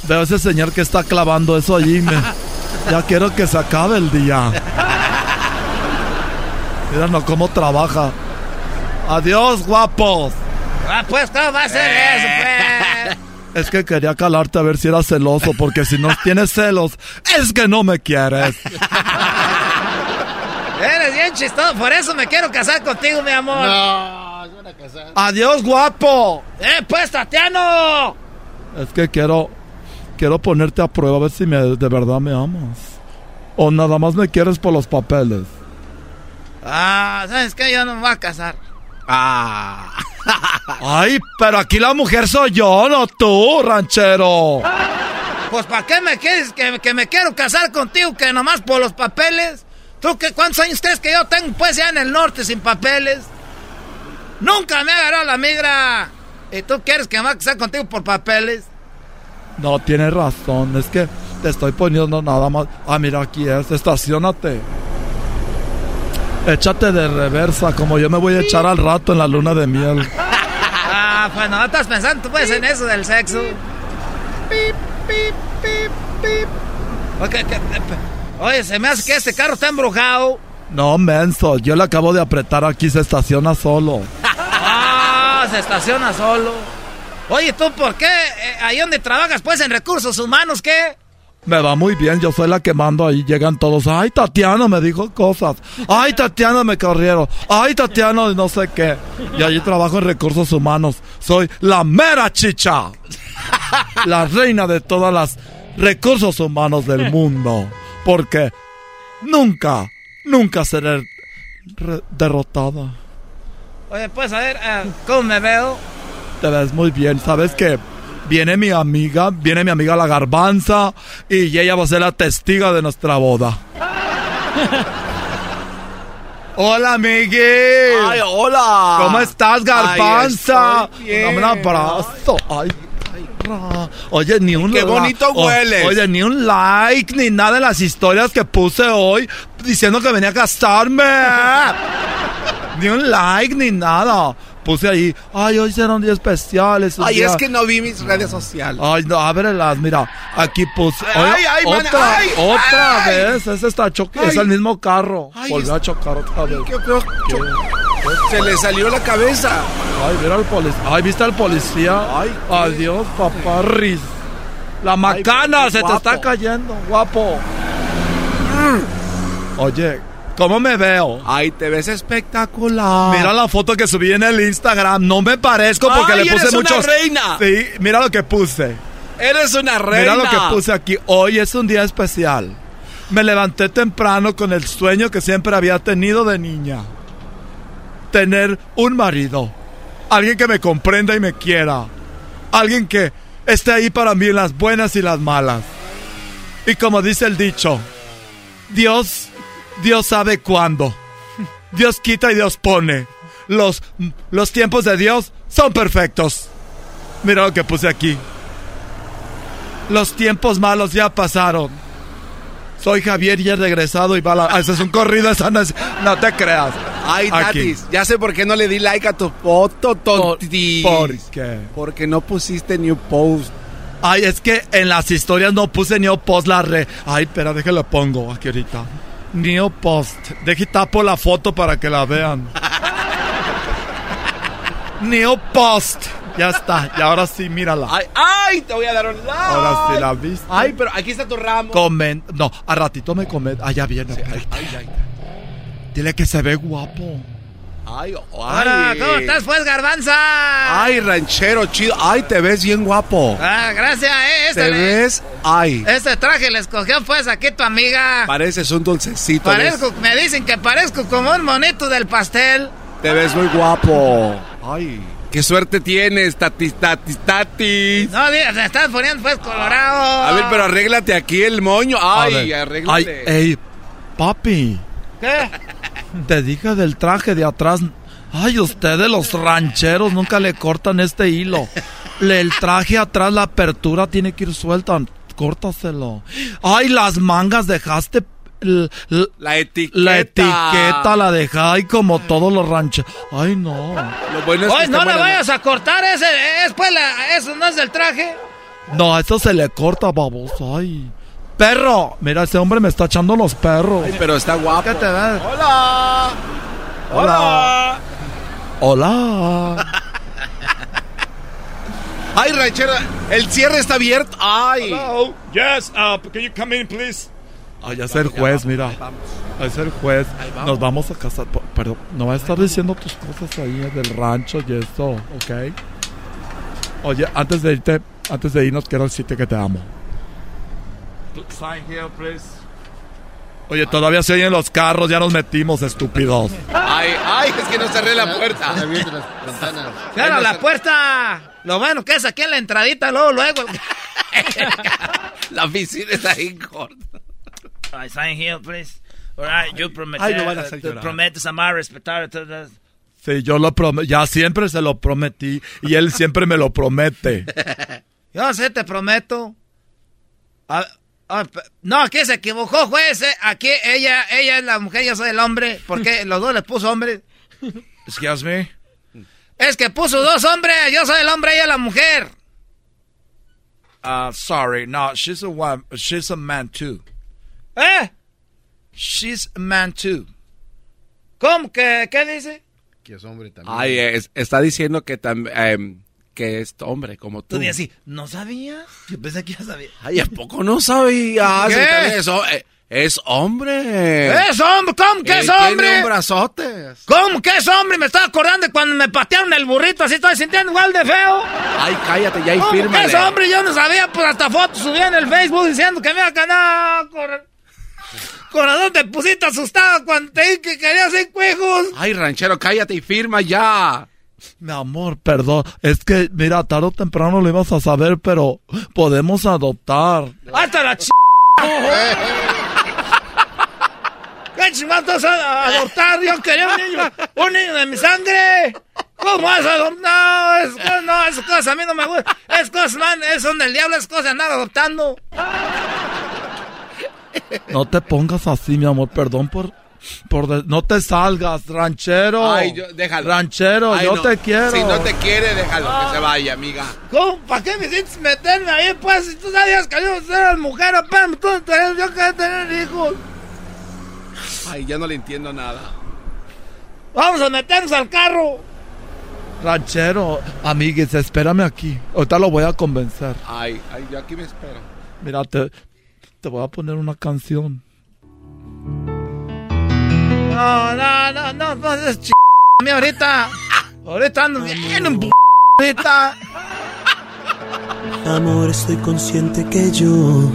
veo ese señor que está clavando eso allí. Me, ya quiero que se acabe el día. Mira no cómo trabaja. Adiós, guapos. Ah, pues, ¿cómo va a ser eso, pues? Es que quería calarte a ver si eras celoso, porque si no tienes celos, es que no me quieres. Eres bien chistoso, por eso me quiero casar contigo, mi amor. No, van a casar. Adiós, guapo. ¡Eh, pues, Tatiano! Es que quiero, quiero ponerte a prueba a ver si me, de verdad me amas. O nada más me quieres por los papeles. Ah, ¿sabes qué? Yo no me voy a casar. Ah. Ay, pero aquí la mujer soy yo, no tú, ranchero. Pues ¿para qué me quieres que, que me quiero casar contigo que nomás por los papeles? ¿Tú qué, cuántos años crees que yo tengo pues ya en el norte sin papeles? Nunca me ha agarrado la migra. ¿Y tú quieres que me vaya a casar contigo por papeles? No, tienes razón, es que te estoy poniendo nada más. Ah, mira, aquí es, estacionate. Échate de reversa, como yo me voy a echar al rato en la luna de miel. Ah, pues no estás pensando tú pues en eso del sexo. Pip, pip, pip, pip. Oye, se me hace que este carro está embrujado. No, menso, yo le acabo de apretar aquí, se estaciona solo. Ah, se estaciona solo. Oye, ¿tú por qué? Eh, ahí donde trabajas, pues, en recursos humanos, ¿qué? Me va muy bien, yo soy la que mando ahí, llegan todos. Ay, Tatiana me dijo cosas. Ay, Tatiana me corrieron. Ay, Tatiana no sé qué. Y allí trabajo en recursos humanos. Soy la mera chicha. La reina de todas las recursos humanos del mundo. Porque nunca, nunca seré derrotada. Oye, pues, a ver, eh, ¿cómo me veo? Te ves muy bien. ¿Sabes que Viene mi amiga, viene mi amiga la garbanza y ella va a ser la testiga de nuestra boda. Hola, Miguel. Ay, hola. ¿Cómo estás, garbanza? Dame un abrazo. Ay. Oye, ni un Qué la- bonito hueles. Oye, ni un like, ni nada de las historias que puse hoy diciendo que venía a casarme. ni un like, ni nada. Puse ahí, ay, hoy será un día especial. Es un Ay, es que no vi mis redes sociales. Ay, no, ábrelas, mira, aquí puse. Ay, ay, man, otra, ay, otra ay. vez, ese está choque, es el mismo carro. Volvió a chocar otra vez. qué Se le salió la cabeza. Ay, mira al policía. Ay, ¿viste al policía? Ay, adiós, papá Riz. La macana se te está cayendo, guapo. Oye, ¿cómo me veo? Ay, te ves espectacular. Mira la foto que subí en el Instagram. No me parezco porque Ay, le puse eres una reina. Sí, mira lo que puse. Eres una reina. Mira lo que puse aquí. Hoy es un día especial. Me levanté temprano con el sueño que siempre había tenido de niña. Tener un marido. Alguien que me comprenda y me quiera. Alguien que esté ahí para mí en las buenas y las malas. Y como dice el dicho, Dios, Dios sabe cuándo. Dios quita y Dios pone. Los, los tiempos de Dios son perfectos. Mira lo que puse aquí. Los tiempos malos ya pasaron. Soy Javier y he regresado y va la... Ah, ese es un corrido, esa no, es- no te creas. Ay. Tatis, ya sé por qué no le di like a tu foto, tontis. ¿Por qué? Porque no pusiste new post. Ay, es que en las historias no puse Neo Post la re. Ay, espera, déjalo pongo aquí ahorita. Neo Post. Deje tapo la foto para que la vean. Neo Post. Ya está. Y ahora sí, mírala. Ay, ay, te voy a dar un like. Ahora sí la viste. Ay, pero aquí está tu ramo. Comen. No, a ratito me comen. Ah, ya viene. ay, ay. Dile que se ve guapo. Ay, Hola, ay. ¿cómo estás, pues, garbanza? Ay, ranchero chido. Ay, te ves bien guapo. Ah, gracias, eh. Este, Te le- ves, ay. este traje le escogió, pues, aquí tu amiga. Pareces un dulcecito. Parezco, me dicen que parezco como un monito del pastel. Te ves muy guapo. Ay, qué suerte tienes, tatis, tatis, tatis. No, te estás poniendo, pues, colorado. A ver, pero arréglate aquí el moño. Ay, arréglate. Ay, ey, papi. ¿Qué? Te dije del traje de atrás. Ay, ustedes los rancheros nunca le cortan este hilo. Le- el traje atrás, la apertura tiene que ir suelta. Córtaselo. Ay, las mangas dejaste. l- l- la etiqueta. La etiqueta la dejé. Ay, como todos los rancheros. Ay, no. Lo bueno es que Oye, está no la vayas a cortar, ese, es, pues, la- eso no es del traje. No, eso se le corta, baboso. Ay. Perro. Mira, ese hombre me está echando los perros. Ay, pero está guapo. ¿Qué te ves? Hola. Hola. Hola. Ay, ranchero, el cierre está abierto. Ay. Hello. Yes, uh, can you come in, please? Ay, es el juez, mira. Es el juez. Nos vamos a casar. P- Perdón, no va a estar diciendo tus cosas ahí del rancho y eso, ¿ok? Oye, antes de irte, antes de irnos, quiero decirte que te amo. Sign here, please. Oye, todavía se oyen los carros, ya nos metimos, estúpidos. Ay, ay, es que no cerré la puerta. ¡Cierra la puerta! Lo bueno que es aquí en la entradita, luego, luego. La oficina está ahí corta. I sign here, please. Alright, yo prometo. Ay, lo van a hacer te llorar. prometes amar, respetar. todas- Sí, yo lo prometí, ya siempre se lo prometí y él siempre me lo promete. Yo sé, te prometo. Ah, ah, no, aquí se equivocó, juez. eh. Aquí ella, ella es la mujer, yo soy el hombre. Porque los dos le puso hombre. Excuse me. Es que puso dos hombres, yo soy el hombre, ella es la mujer. Uh, sorry, no, she's a one, she's a man too. ¿Eh? She's a man too. ¿Cómo? ¿Qué, qué dice? Que es hombre también. Ay, es- está diciendo que también que es hombre como tú. Tú dices así, ¿no sabías? Yo pensé que ya sabía. Ay, ¿a poco no sabías? ¿Qué? Eso, eh, es hombre. ¿Es hombre? ¿Cómo que es Tiene hombre? un brazote. ¿Cómo que es hombre? Me estaba acordando de cuando me patearon el burrito, así estoy sintiendo igual de feo. Ay, cállate ya ¿Cómo que fírmale. es hombre? Yo no sabía, pues hasta fotos subí en el Facebook diciendo que me iba a ganar. Cor- Corazón, te pusiste asustado cuando te dije que querías ser cuejos. Ay, ranchero, cállate y firma ya. Mi amor, perdón, es que, mira, tarde o temprano lo ibas a saber, pero podemos adoptar. Hasta la ch... ¿Qué chingados vas a adoptar? Yo quería un niño, un niño de mi sangre. ¿Cómo vas a adoptar? No, es, no, esas cosas a mí no me gustan. Es cosas, man, es son del diablo, es cosas de andar adoptando. No te pongas así, mi amor, perdón por, Por de- no te salgas, ranchero. Ay, yo- déjalo. Ranchero, Ay, yo no. te quiero. Si no te quiere, déjalo que se vaya, amiga. ¿Cómo? ¿Para qué me sientes meterme ahí, pues? Si tú sabías que yo era mujer, apenas tú yo quería tener hijos. Ay, ya no le entiendo nada. Vamos a meternos al carro. Ranchero, amigues, espérame aquí. Ahorita lo voy a convencer. Ay, ay, yo aquí me espero. Mira, te, te voy a poner una canción. No, no, no, no, no, es ch... a mí ahorita. Ahorita ando bien en p... ahorita. Amor, estoy consciente que yo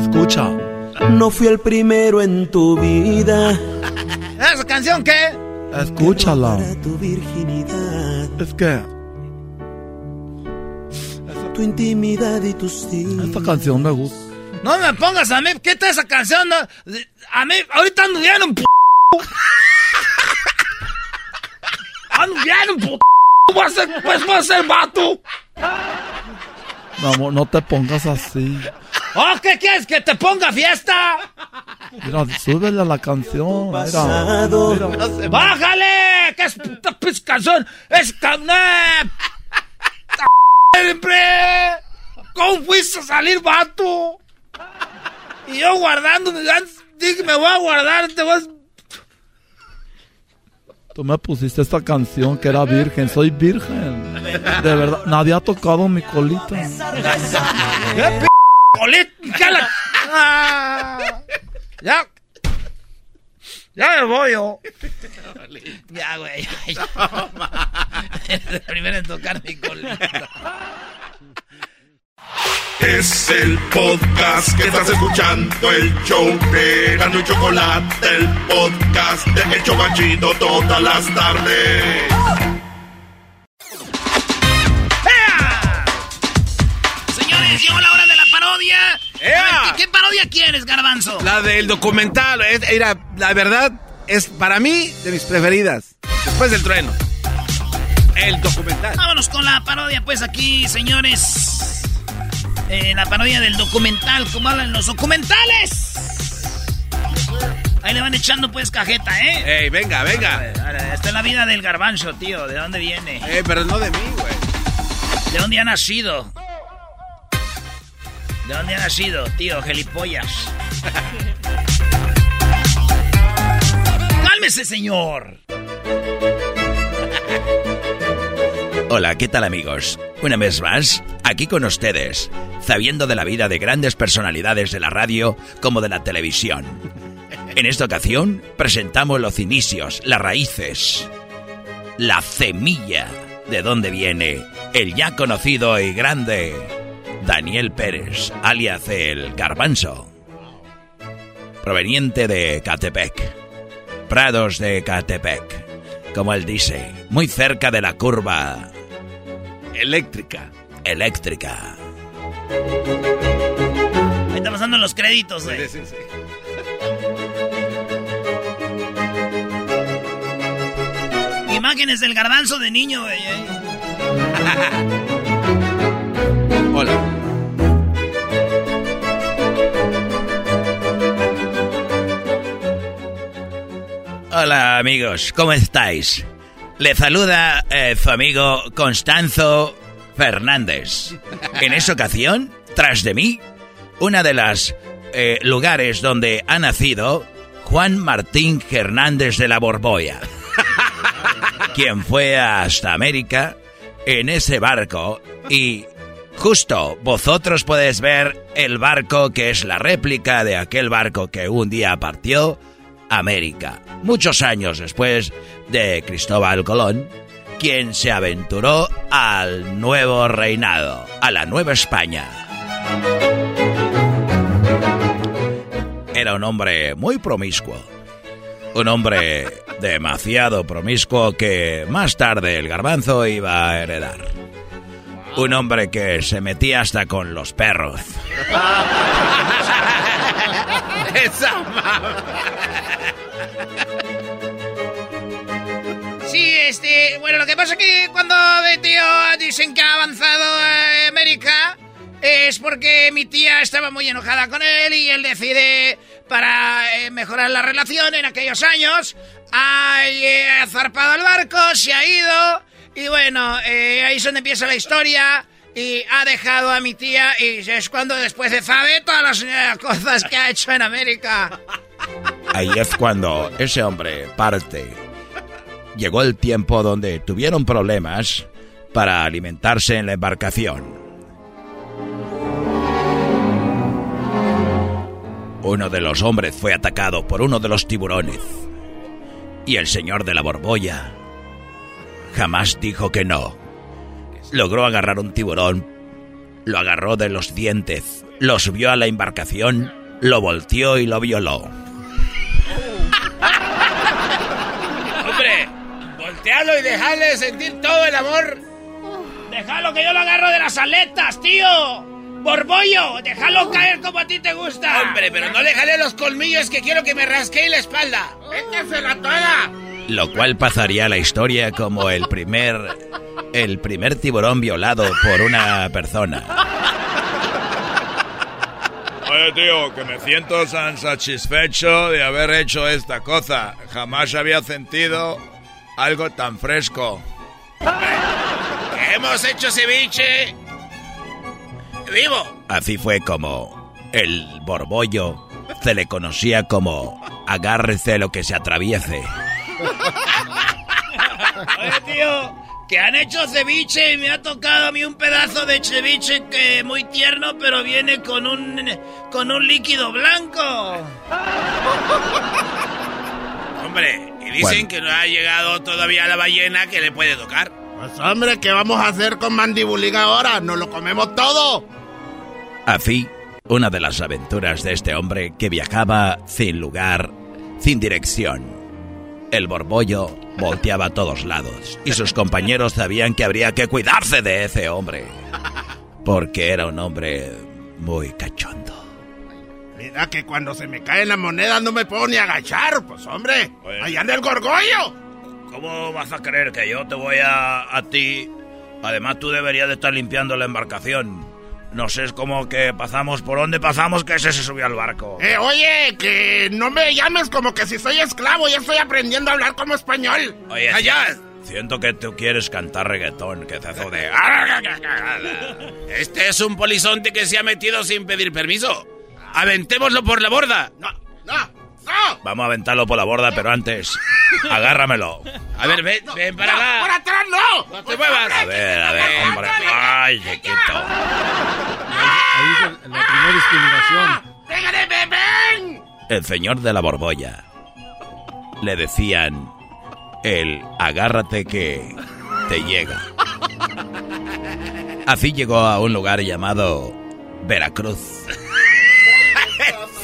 Escucha. no fui el primero en tu vida. ¿Esa canción qué? Escúchala. Tu virginidad, Es que tu intimidad y tus días. esta canción me gusta. No me pongas a mí, ¿qué está esa canción? No, a mí, ahorita ando bien en p... Ando bien en p... Voy a ser, pues voy a ser vato. Amor, no te pongas así. ¿Oh, qué quieres? ¿Que te ponga fiesta? Mira, súbele a la canción. Mira, Pasado. mira. ¡Bájale! ¿Qué es puta canción? ¡Es canep! ¡Siempre! ¿Cómo fuiste a salir, vato? Y yo guardándome, antes dije, me voy a guardar, te vas... Tú me pusiste esta canción que era virgen. Soy virgen. De verdad, nadie ha tocado mi colita. ¿Qué p... bolet- ya la- Ah, ya... Ya me voy yo. Ya, güey. ya, ya. El primero en tocar mi colita. Es el podcast que estás escuchando, el show de Gano y Chocolate, el podcast de El Chobachito todas las tardes. Señores, llegó la hora de la parodia. A ver, ¿qué, qué parodia quieres, Garbanzo? La del documental, es- era, la verdad, es para mí de mis preferidas. Después del trueno. El documental. Vámonos con la parodia, pues aquí, señores. Eh, la parodia del documental, como hablan los documentales. Ahí le van echando, pues, cajeta, ¿eh? Ey, venga, venga. Esta es la vida del garbanzo, tío. ¿De dónde viene? Eh, pero no de mí, güey. ¿De dónde ha nacido? ¿De dónde ha nacido, tío? Gelipollas. ¡Cálmese, señor! Hola, ¿qué tal amigos? Una vez más, aquí con ustedes, sabiendo de la vida de grandes personalidades de la radio como de la televisión. En esta ocasión presentamos los inicios, las raíces, la semilla de donde viene el ya conocido y grande Daniel Pérez, alias el Garbanzo, proveniente de Catepec, Prados de Catepec, como él dice, muy cerca de la curva eléctrica. Eléctrica. Ahí está pasando los créditos, güey. Imágenes del garbanzo de niño, güey. eh. Hola. Hola amigos, ¿cómo estáis? Le saluda eh, su amigo Constanzo Fernández. En esa ocasión, tras de mí, una de las eh, lugares donde ha nacido Juan Martín Hernández de la Borboya, quien fue hasta América en ese barco y justo vosotros podéis ver el barco que es la réplica de aquel barco que un día partió América, muchos años después de Cristóbal Colón, quien se aventuró al nuevo reinado, a la Nueva España. Era un hombre muy promiscuo, un hombre demasiado promiscuo que más tarde el garbanzo iba a heredar. Un hombre que se metía hasta con los perros. Esa Este, bueno, lo que pasa es cuando mi tío dicen que ha avanzado a América es porque mi tía estaba muy enojada con él y él decide para eh, mejorar la relación en aquellos años. Ha eh, zarpado el barco, se ha ido. Y bueno, eh, ahí es donde empieza la historia. Y ha dejado a mi tía. Y es cuando después se sabe todas las eh, cosas que ha hecho en América. Ahí es cuando ese hombre parte. Llegó el tiempo donde tuvieron problemas para alimentarse en la embarcación. Uno de los hombres fue atacado por uno de los tiburones. Y el señor de la borbolla jamás dijo que no. Logró agarrar un tiburón, lo agarró de los dientes, lo subió a la embarcación, lo volteó y lo violó. Voltealo y dejale sentir todo el amor. Déjalo que yo lo agarro de las aletas, tío. Borbollo, déjalo caer como a ti te gusta. Hombre, pero no le jale los colmillos que quiero que me rasquee la espalda. ¡Métesela toda! Lo cual pasaría a la historia como el primer el primer tiburón violado por una persona. Oye, tío, que me siento tan satisfecho de haber hecho esta cosa. Jamás había sentido algo tan fresco. Hemos hecho ceviche vivo. Así fue como el borbollo se le conocía como agárrese lo que se atraviese. Oye, tío, que han hecho ceviche y me ha tocado a mí un pedazo de ceviche que muy tierno, pero viene con un con un líquido blanco. Hombre, y dicen Bueno. que no ha llegado todavía la ballena que le puede tocar. Pues hombre, ¿qué vamos a hacer con Mandibulín ahora? ¿Nos lo comemos todo? Así, una de las aventuras de este hombre que viajaba sin lugar, sin dirección. El borbollo volteaba a todos lados y sus compañeros sabían que habría que cuidarse de ese hombre. Porque era un hombre muy cachondo. Mira que cuando se me caen las monedas no me puedo ni agachar, pues hombre. Allá en el gorgollo. ¿Cómo vas a creer que yo te voy a, a ti? Además, tú deberías de estar limpiando la embarcación. No sé, es como que pasamos por donde pasamos que ese se subió al barco. Eh, oye, que no me llames como que si soy esclavo, ya estoy aprendiendo a hablar como español. Oye, allá. Siento que tú quieres cantar reggaetón, que te de... Este es un polizonte que se ha metido sin pedir permiso. Aventémoslo por la borda. No, no, no. Vamos a aventarlo por la borda, pero antes, agárramelo. A ver, ven, ven para No, acá. ¡Por atrás no! No te muevas. A ver, a ver, hombre. Ay, chiquito. Ahí es el- la primera discriminación. ¡Déjale, ven! El señor de la borbolla. Le decían el agárrate que te llega. Así llegó a un lugar llamado Veracruz.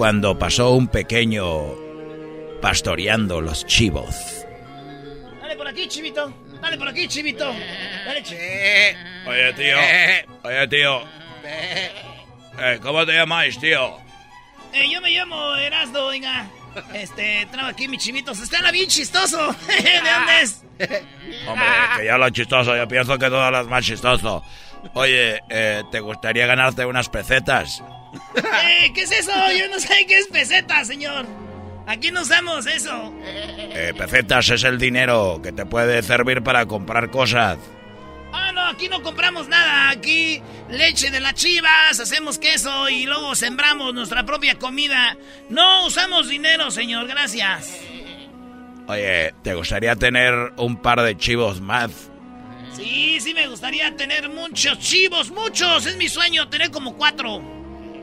cuando pasó un pequeño pastoreando los chivos. Dale por aquí, chivito. Dale por aquí, chivito. Dale, chi- Oye, tío. Oye, tío. Eh, ¿Cómo te llamáis, tío? Eh, yo me llamo Erasdo, oiga. Este, traigo aquí mis chivitos. Está bien chistoso. ¿De dónde es? Hombre, que ya lo chistoso, yo pienso que todo lo más chistoso. Oye, eh, ¿te gustaría ganarte unas pesetas? Eh, ¿Qué es eso? Yo no sé qué es peseta, señor. Aquí no usamos eso. Eh, pesetas es el dinero que te puede servir para comprar cosas. Ah, no, aquí no compramos nada. Aquí leche de las chivas, hacemos queso y luego sembramos nuestra propia comida. No usamos dinero, señor, gracias. Oye, ¿te gustaría tener un par de chivos más? Sí, sí me gustaría tener muchos chivos, muchos. Es mi sueño tener como cuatro.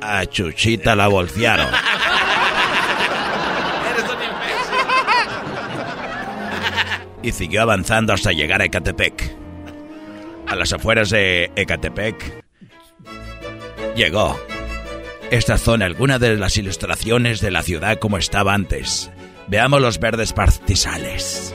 a Chuchita la bolsearon. Y siguió avanzando hasta llegar a Ecatepec. A las afueras de Ecatepec llegó. Estas son algunas de las ilustraciones de la ciudad como estaba antes. Veamos los verdes pastizales.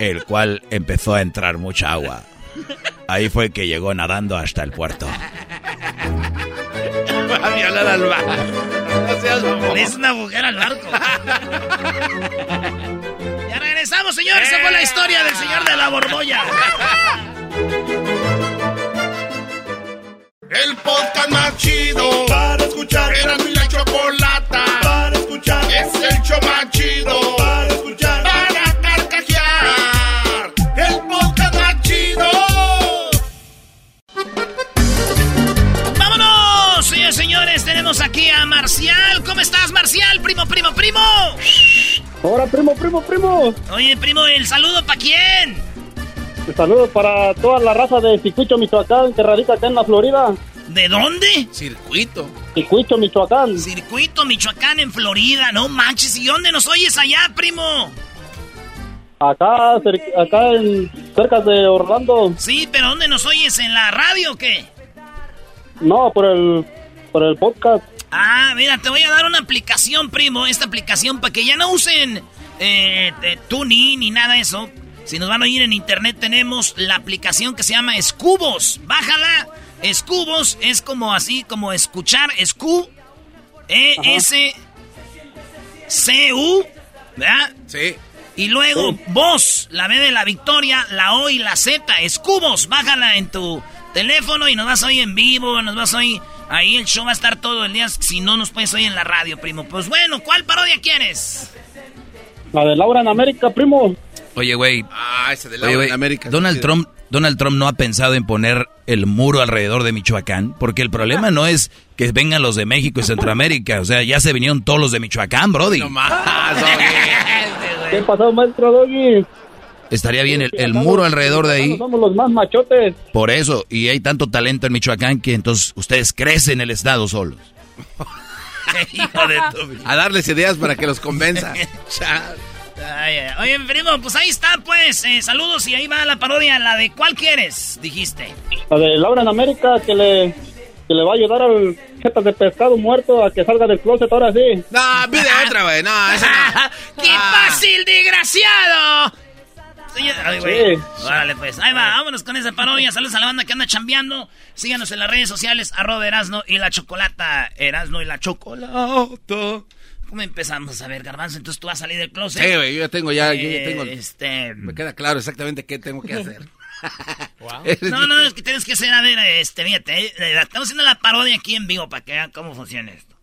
el cual empezó a entrar mucha agua. Ahí fue que llegó nadando hasta el puerto. Va a violar al barco. No seas mamón. Es una mujer al barco. ya regresamos, señores. Esa fue la historia del señor de la borbolla. El podcast más chido para escuchar. Era mi la chocolata para escuchar. Es el show más chido para escuchar. Tenemos aquí a Marcial. ¿Cómo estás, Marcial? Primo, primo, primo. Ahora, primo, primo, primo. Oye, primo, ¿el saludo para quién? Un saludo para toda la raza de Circuito Michoacán que radica acá en la Florida. ¿De dónde? Circuito. Circuito Michoacán. Circuito Michoacán en Florida, no manches. ¿Y dónde nos oyes allá, primo? Acá, cer- acá en, cerca de Orlando. Sí, pero ¿dónde nos oyes? ¿En la radio o qué? No, por el, por el podcast. Ah, mira, te voy a dar una aplicación, primo. Esta aplicación para que ya no usen eh, eh, TuneIn ni nada de eso. Si nos van a oír en internet, tenemos la aplicación que se llama Escubos. Bájala. Escubos es como así, como escuchar. Escu. E-S. C-U. ¿Verdad? Sí. Y luego, voz, la B de la victoria, la O y la Z, escubos, bájala en tu teléfono y nos vas a oír en vivo, nos vas a oír ahí, el show va a estar todo el día, si no nos puedes oír en la radio, primo. Pues bueno, ¿cuál parodia quieres? La de Laura en América, primo. Oye, güey. Ah, ese de Laura en América. Donald Sí. Trump, Donald Trump no ha pensado en poner el muro alrededor de Michoacán, porque el problema no es que vengan los de México y Centroamérica, o sea, ya se vinieron todos los de Michoacán, Brody. ¿Qué pasó, maestro Doggy? Estaría bien el, el muro alrededor de ahí. Somos los más machotes. Por eso, y hay tanto talento en Michoacán que entonces ustedes crecen el estado solos. A darles ideas para que los convenza. Oye, primo, pues ahí está, pues, eh, saludos y ahí va la parodia, la de ¿cuál quieres? Dijiste. La de Laura en América que le, que le va a ayudar al jeta de pescado muerto a que salga del closet ahora sí. No, pide otra, güey. No, esa no. ¡Qué fácil, desgraciado! Señor- Ay, güey. Sí. Órale, pues. Ahí va, vámonos con esa parodia. Saludos a la banda que anda chambeando. Síganos en las redes sociales, arroba Erasno y la Chocolata. Erasno y la Chocolata. ¿Cómo empezamos? A ver, Garbanzo, entonces tú vas a salir del closet. Sí, güey, yo ya tengo ya, yo ya tengo. Este... Me queda claro exactamente qué tengo que hacer. No, no, es que tienes que ser, a ver, este, fíjate, eh, estamos haciendo la parodia aquí en vivo para que vean cómo funciona esto.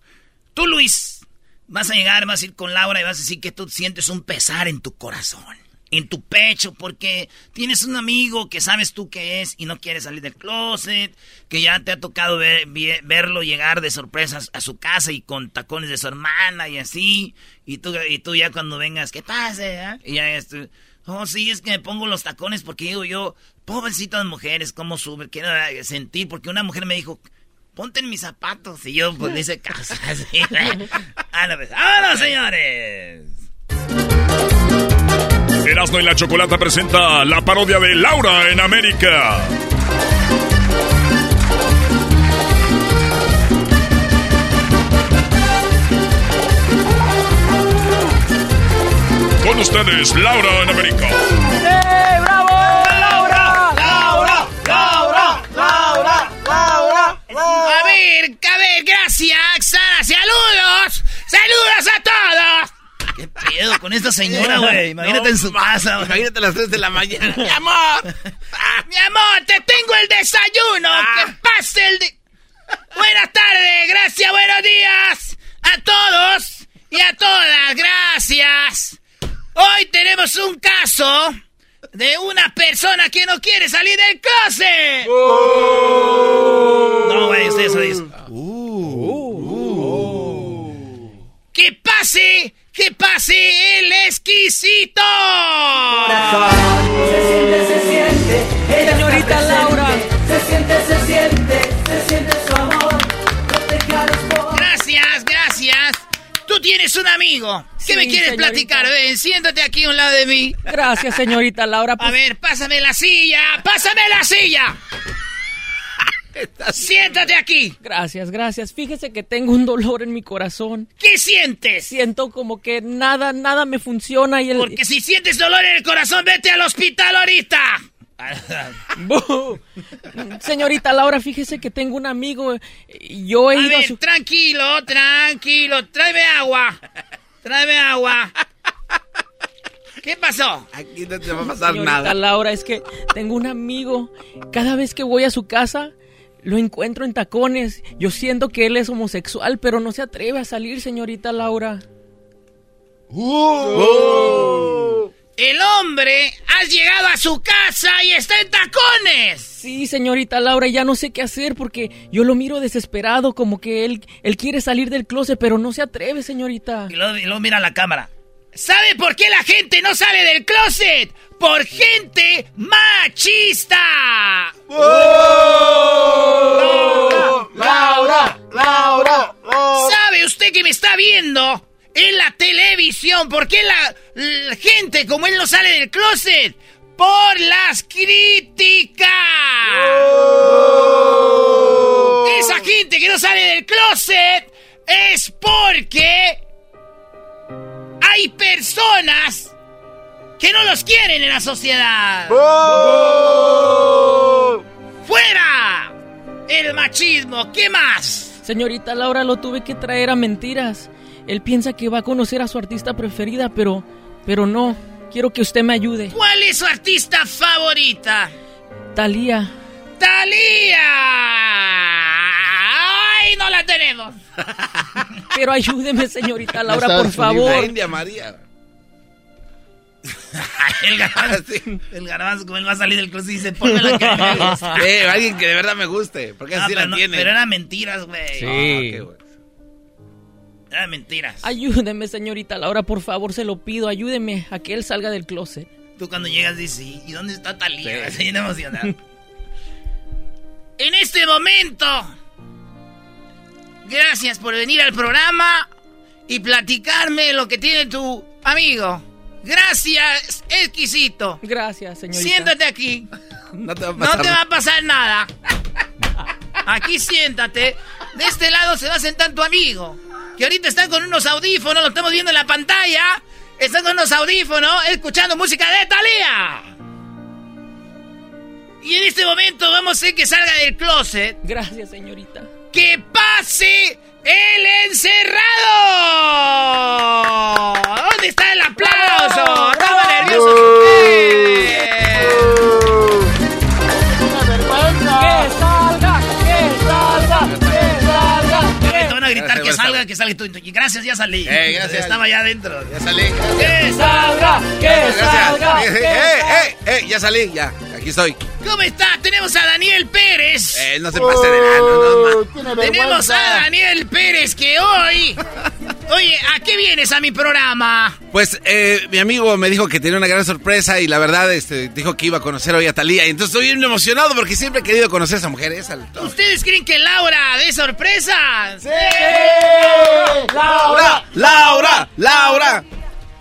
Tú, Luis, vas a llegar, vas a ir con Laura y vas a decir que tú sientes un pesar en tu corazón, en tu pecho, porque tienes un amigo que sabes tú que es y no quiere salir del closet, que ya te ha tocado verlo llegar de sorpresas a su casa y con tacones de su hermana y así, y tú, y tú ya cuando vengas, ¿qué pase? Ah? Y ya oh sí, es que me pongo los tacones porque digo yo, pobrecitas mujeres, ¿cómo sube? Quiero sentir, porque una mujer me dijo, ponte en mis zapatos. Y yo, pues, le hice caso. Así, ¡Vámonos, señores! Erasmo y la Chocolata presenta la parodia de Laura en América. Con ustedes, Laura en América. ¡Eh, bravo! ¡Laura! ¡Laura! ¡Laura! ¡Laura! ¡Laura! A ver, a ver, gracias, Sara. ¡Saludos! ¡Saludos a todos! ¿Qué pedo con esta señora, güey? Imagínate en su casa, güey. Imagínate a las 3 de la mañana. ¡Mi amor! ¡Mi amor, te tengo el desayuno! Ah. ¡Que pase el... De... Buenas tardes, gracias, buenos días a todos y a todas, gracias. Hoy tenemos un caso de una persona que no quiere salir del closet. No, güey, usted eso dice. ¡Que pase! ¡Que pase el exquisito! Se siente, se siente. Señorita Laura. Se siente, se siente. Se siente su amor. No te. Gracias, gracias. Tú tienes un amigo. ¿Qué Sí, me quieres señorita. platicar? Ven, siéntate aquí a un lado de mí. Gracias, señorita Laura. A ver, pásame la silla. ¡Pásame la silla! Siéntate aquí. Gracias, gracias. Fíjese que tengo un dolor en mi corazón. ¿Qué sientes? Siento como que nada, nada me funciona y el... Porque si sientes dolor en el corazón, vete al hospital ahorita. Señorita Laura, fíjese que tengo un amigo. y Yo he A ido a ver, su... tranquilo, tranquilo. Tráeme agua. Tráeme agua. ¿Qué pasó? Aquí no te va a pasar Señorita nada. Laura, es que tengo un amigo. Cada vez que voy a su casa, lo encuentro en tacones. Yo siento que él es homosexual, pero no se atreve a salir, señorita Laura. El hombre has llegado a su casa y está en tacones. Sí, señorita Laura, ya no sé qué hacer porque yo lo miro desesperado, como que él, él quiere salir del closet, pero no se atreve, señorita. Y luego, y luego mira la cámara. ¿Sabe por qué la gente no sale del closet? Por gente machista. Laura, Laura, ¿Sabe usted que me está viendo en la televisión? ¿Por qué la, la gente como él no sale del closet? Por las críticas. Esa gente que no sale del closet es porque hay personas que no los quieren en la sociedad. ¡Fuera! El machismo, ¿qué más? Señorita Laura, lo tuve que traer a mentiras. Él piensa que va a conocer a su artista preferida, pero, pero no. Quiero que usted me ayude. ¿Cuál es su artista favorita? Talía. ¡Talía! ¡Ay, no la tenemos! Pero ayúdeme, señorita Laura, por favor. La India María. El garbanzo, el garbanzo, como él va a salir del closet y dice, ponme la que me gusta. Eh, alguien que de verdad me guste. Porque Ah, así la no- tiene. pero eran mentiras, güey. Sí. Ah. Eran mentiras. Ayúdeme, señorita Laura, por favor, se lo pido. Ayúdeme a que él salga del closet. Tú cuando llegas dices, "¿Y- ¿y dónde está Talía? Así bien emocionado. En este momento, gracias por venir al programa y platicarme lo que tiene tu amigo. Gracias, exquisito. Gracias, señorita. Siéntate aquí. No te va a No pasar te va nada. a pasar nada. Aquí siéntate. De este lado se va a sentar tu amigo. Que ahorita está con unos audífonos, lo estamos viendo en la pantalla. Está con unos audífonos, escuchando música de Thalía. Y en este momento vamos a hacer que salga del closet. Gracias, señorita. ¡Que pase el encerrado! ¿Dónde está el aplauso? ¡Estaba nervioso! ¡Eh! Que salga. tú- tú- Gracias, ya salí. Eh, gracias. Estaba ya adentro. Ya salí. ¡Que salga! ¡Que salga! Eh, eh, salga. eh, eh, ya salí, ya. Aquí estoy. ¿Cómo está? Tenemos a Daniel Pérez. Eh, no se pase de lano, no, ma- tiene Tenemos a Daniel Pérez que hoy... Oye, ¿a qué vienes a mi programa? Pues eh, mi amigo me dijo que tenía una gran sorpresa y la verdad este, dijo que iba a conocer hoy a Talía. Y entonces estoy bien emocionado porque siempre he querido conocer a esa mujer. Esa, ¿Ustedes creen que Laura de sorpresa? ¡Sí! ¡Laura! ¡Laura! ¡Laura!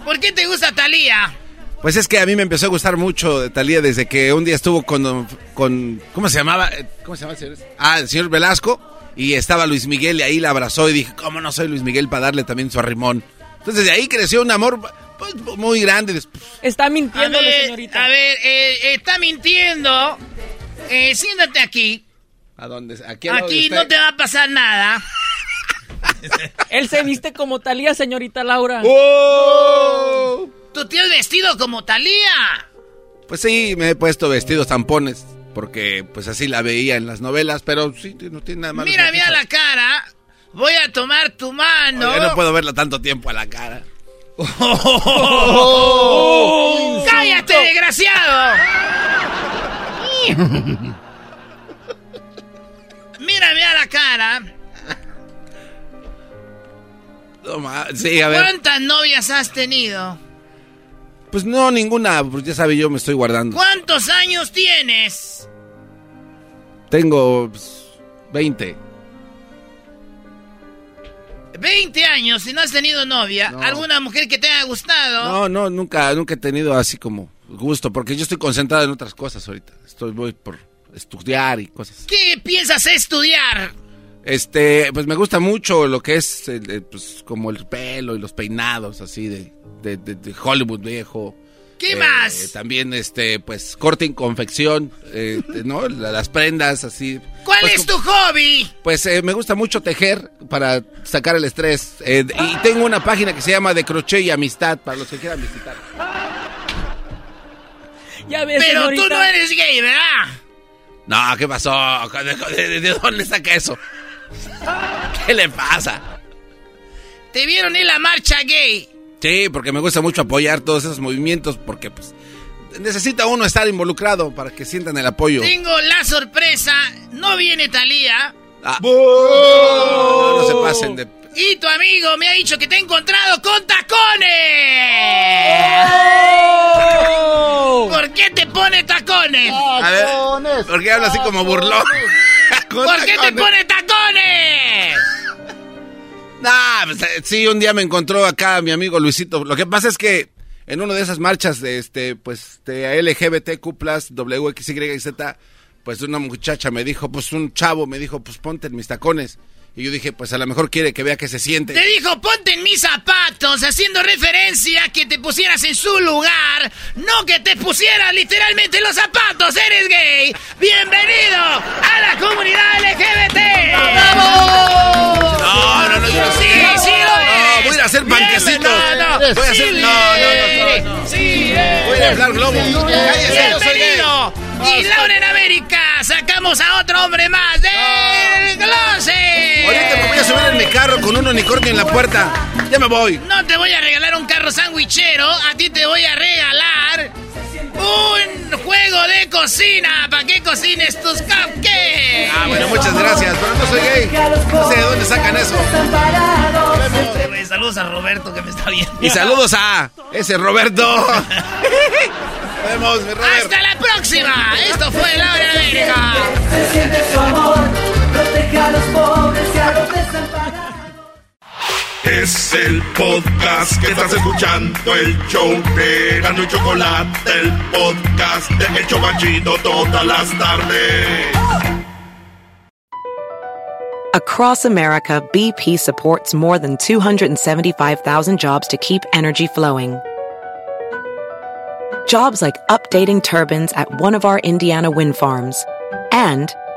¿Por qué te gusta Talía? Pues es que a mí me empezó a gustar mucho de Talía desde que un día estuvo con, con ¿cómo se llamaba? ¿Cómo se llama el señor? Ah, el señor Velasco. Y estaba Luis Miguel y ahí la abrazó y dije, ¿cómo no soy Luis Miguel para darle también su arrimón? Entonces de ahí creció un amor pues, muy grande. Después, Está mintiendo, señorita. a ver, eh, está mintiendo. Eh, siéntate aquí. ¿A dónde? Aquí, Aquí no te va a pasar nada. Él se viste como Talía, señorita Laura. ¡Oh! Tú te has vestido como Talía. Pues sí, me he puesto vestidos tampones porque pues así la veía en las novelas, pero sí, no tiene nada malo. Mira, mira la cara. Voy a tomar tu mano. Oiga, no puedo verla tanto tiempo a la cara. ¡Oh! ¡Cállate, desgraciado! Mira, mira la cara. No ma- sí, a ver. ¿Cuántas novias has tenido? Pues no, ninguna, pues ya sabe, yo me estoy guardando. ¿Cuántos años tienes? Tengo pues, 20. 20 años y no has tenido novia. No. ¿Alguna mujer que te haya gustado? No, no, nunca, nunca he tenido así como gusto, porque yo estoy concentrado en otras cosas ahorita. Estoy voy por estudiar y cosas. ¿Qué piensas estudiar? Este, pues me gusta mucho lo que es, el- el, pues, como el pelo y los peinados así de, de, de- de Hollywood viejo. ¿Qué Eh, más? También, este, pues, corte y confección, eh, ¿no? La- Las prendas así. ¿Cuál Pues, es tu hobby? Pues eh, me gusta mucho tejer para sacar el estrés. Eh, y tengo una página que se llama De Crochet y Amistad para los que quieran visitar. Ya ves, Pero tú no eres gay, ¿verdad? No, ¿qué pasó? ¿De, de- de dónde saca eso? ¿Qué le pasa? Te vieron en la marcha gay. Sí, porque me gusta mucho apoyar todos esos movimientos porque pues necesita uno estar involucrado para que sientan el apoyo. Tengo la sorpresa. No viene Talía. Ah. No, no se pasen de... Y tu amigo me ha dicho que te ha encontrado con tacones. ¿Por qué te pone tacones? A ver, ¿por qué habla así como burlón? Con ¿Por qué te tacones. pone tacones? Nah, pues, eh, sí, un día me encontró acá mi amigo Luisito. Lo que pasa es que en una de esas marchas de este, pues, de LGBTQ+, WXYZ, pues una muchacha me dijo, pues un chavo me dijo, pues ponte en mis tacones. Y yo dije, pues a lo mejor quiere que vea que se siente. Te dijo, ponte en mis zapatos, haciendo referencia a que te pusieras en su lugar, no que te pusieras literalmente en los zapatos, eres gay. Bienvenido a la comunidad LGBT. No, no, no, yo no Sí, sí lo. No, voy a hacer Bien, panquecitos. no, no, Voy a hacer... No, no, no. Sí. Voy a hablar globo. Bienvenido. Y Laura en América, sacamos a otro hombre más del closet. Ahorita me voy a subir en mi carro con un unicornio en la puerta. Ya me voy. No te voy a regalar un carro sandwichero, a ti te voy a regalar un juego de cocina para que cocines tus cupcakes. Ah, bueno, muchas gracias, pero no soy gay. No sé de dónde sacan eso. Güey, Saludos a Roberto que me está viendo. Y saludos a ese Roberto. Vemos, Robert. Hasta la próxima. Esto fue Laura en América. Se siente su amor, protege a los pobres y a los desamparados. Es el podcast que estás escuchando, el show de Gano y Chocolate, el podcast de El Chobachito todas las tardes. Across America, BP supports more than 275,000 jobs to keep energy flowing. Jobs like updating turbines at one of our Indiana wind farms and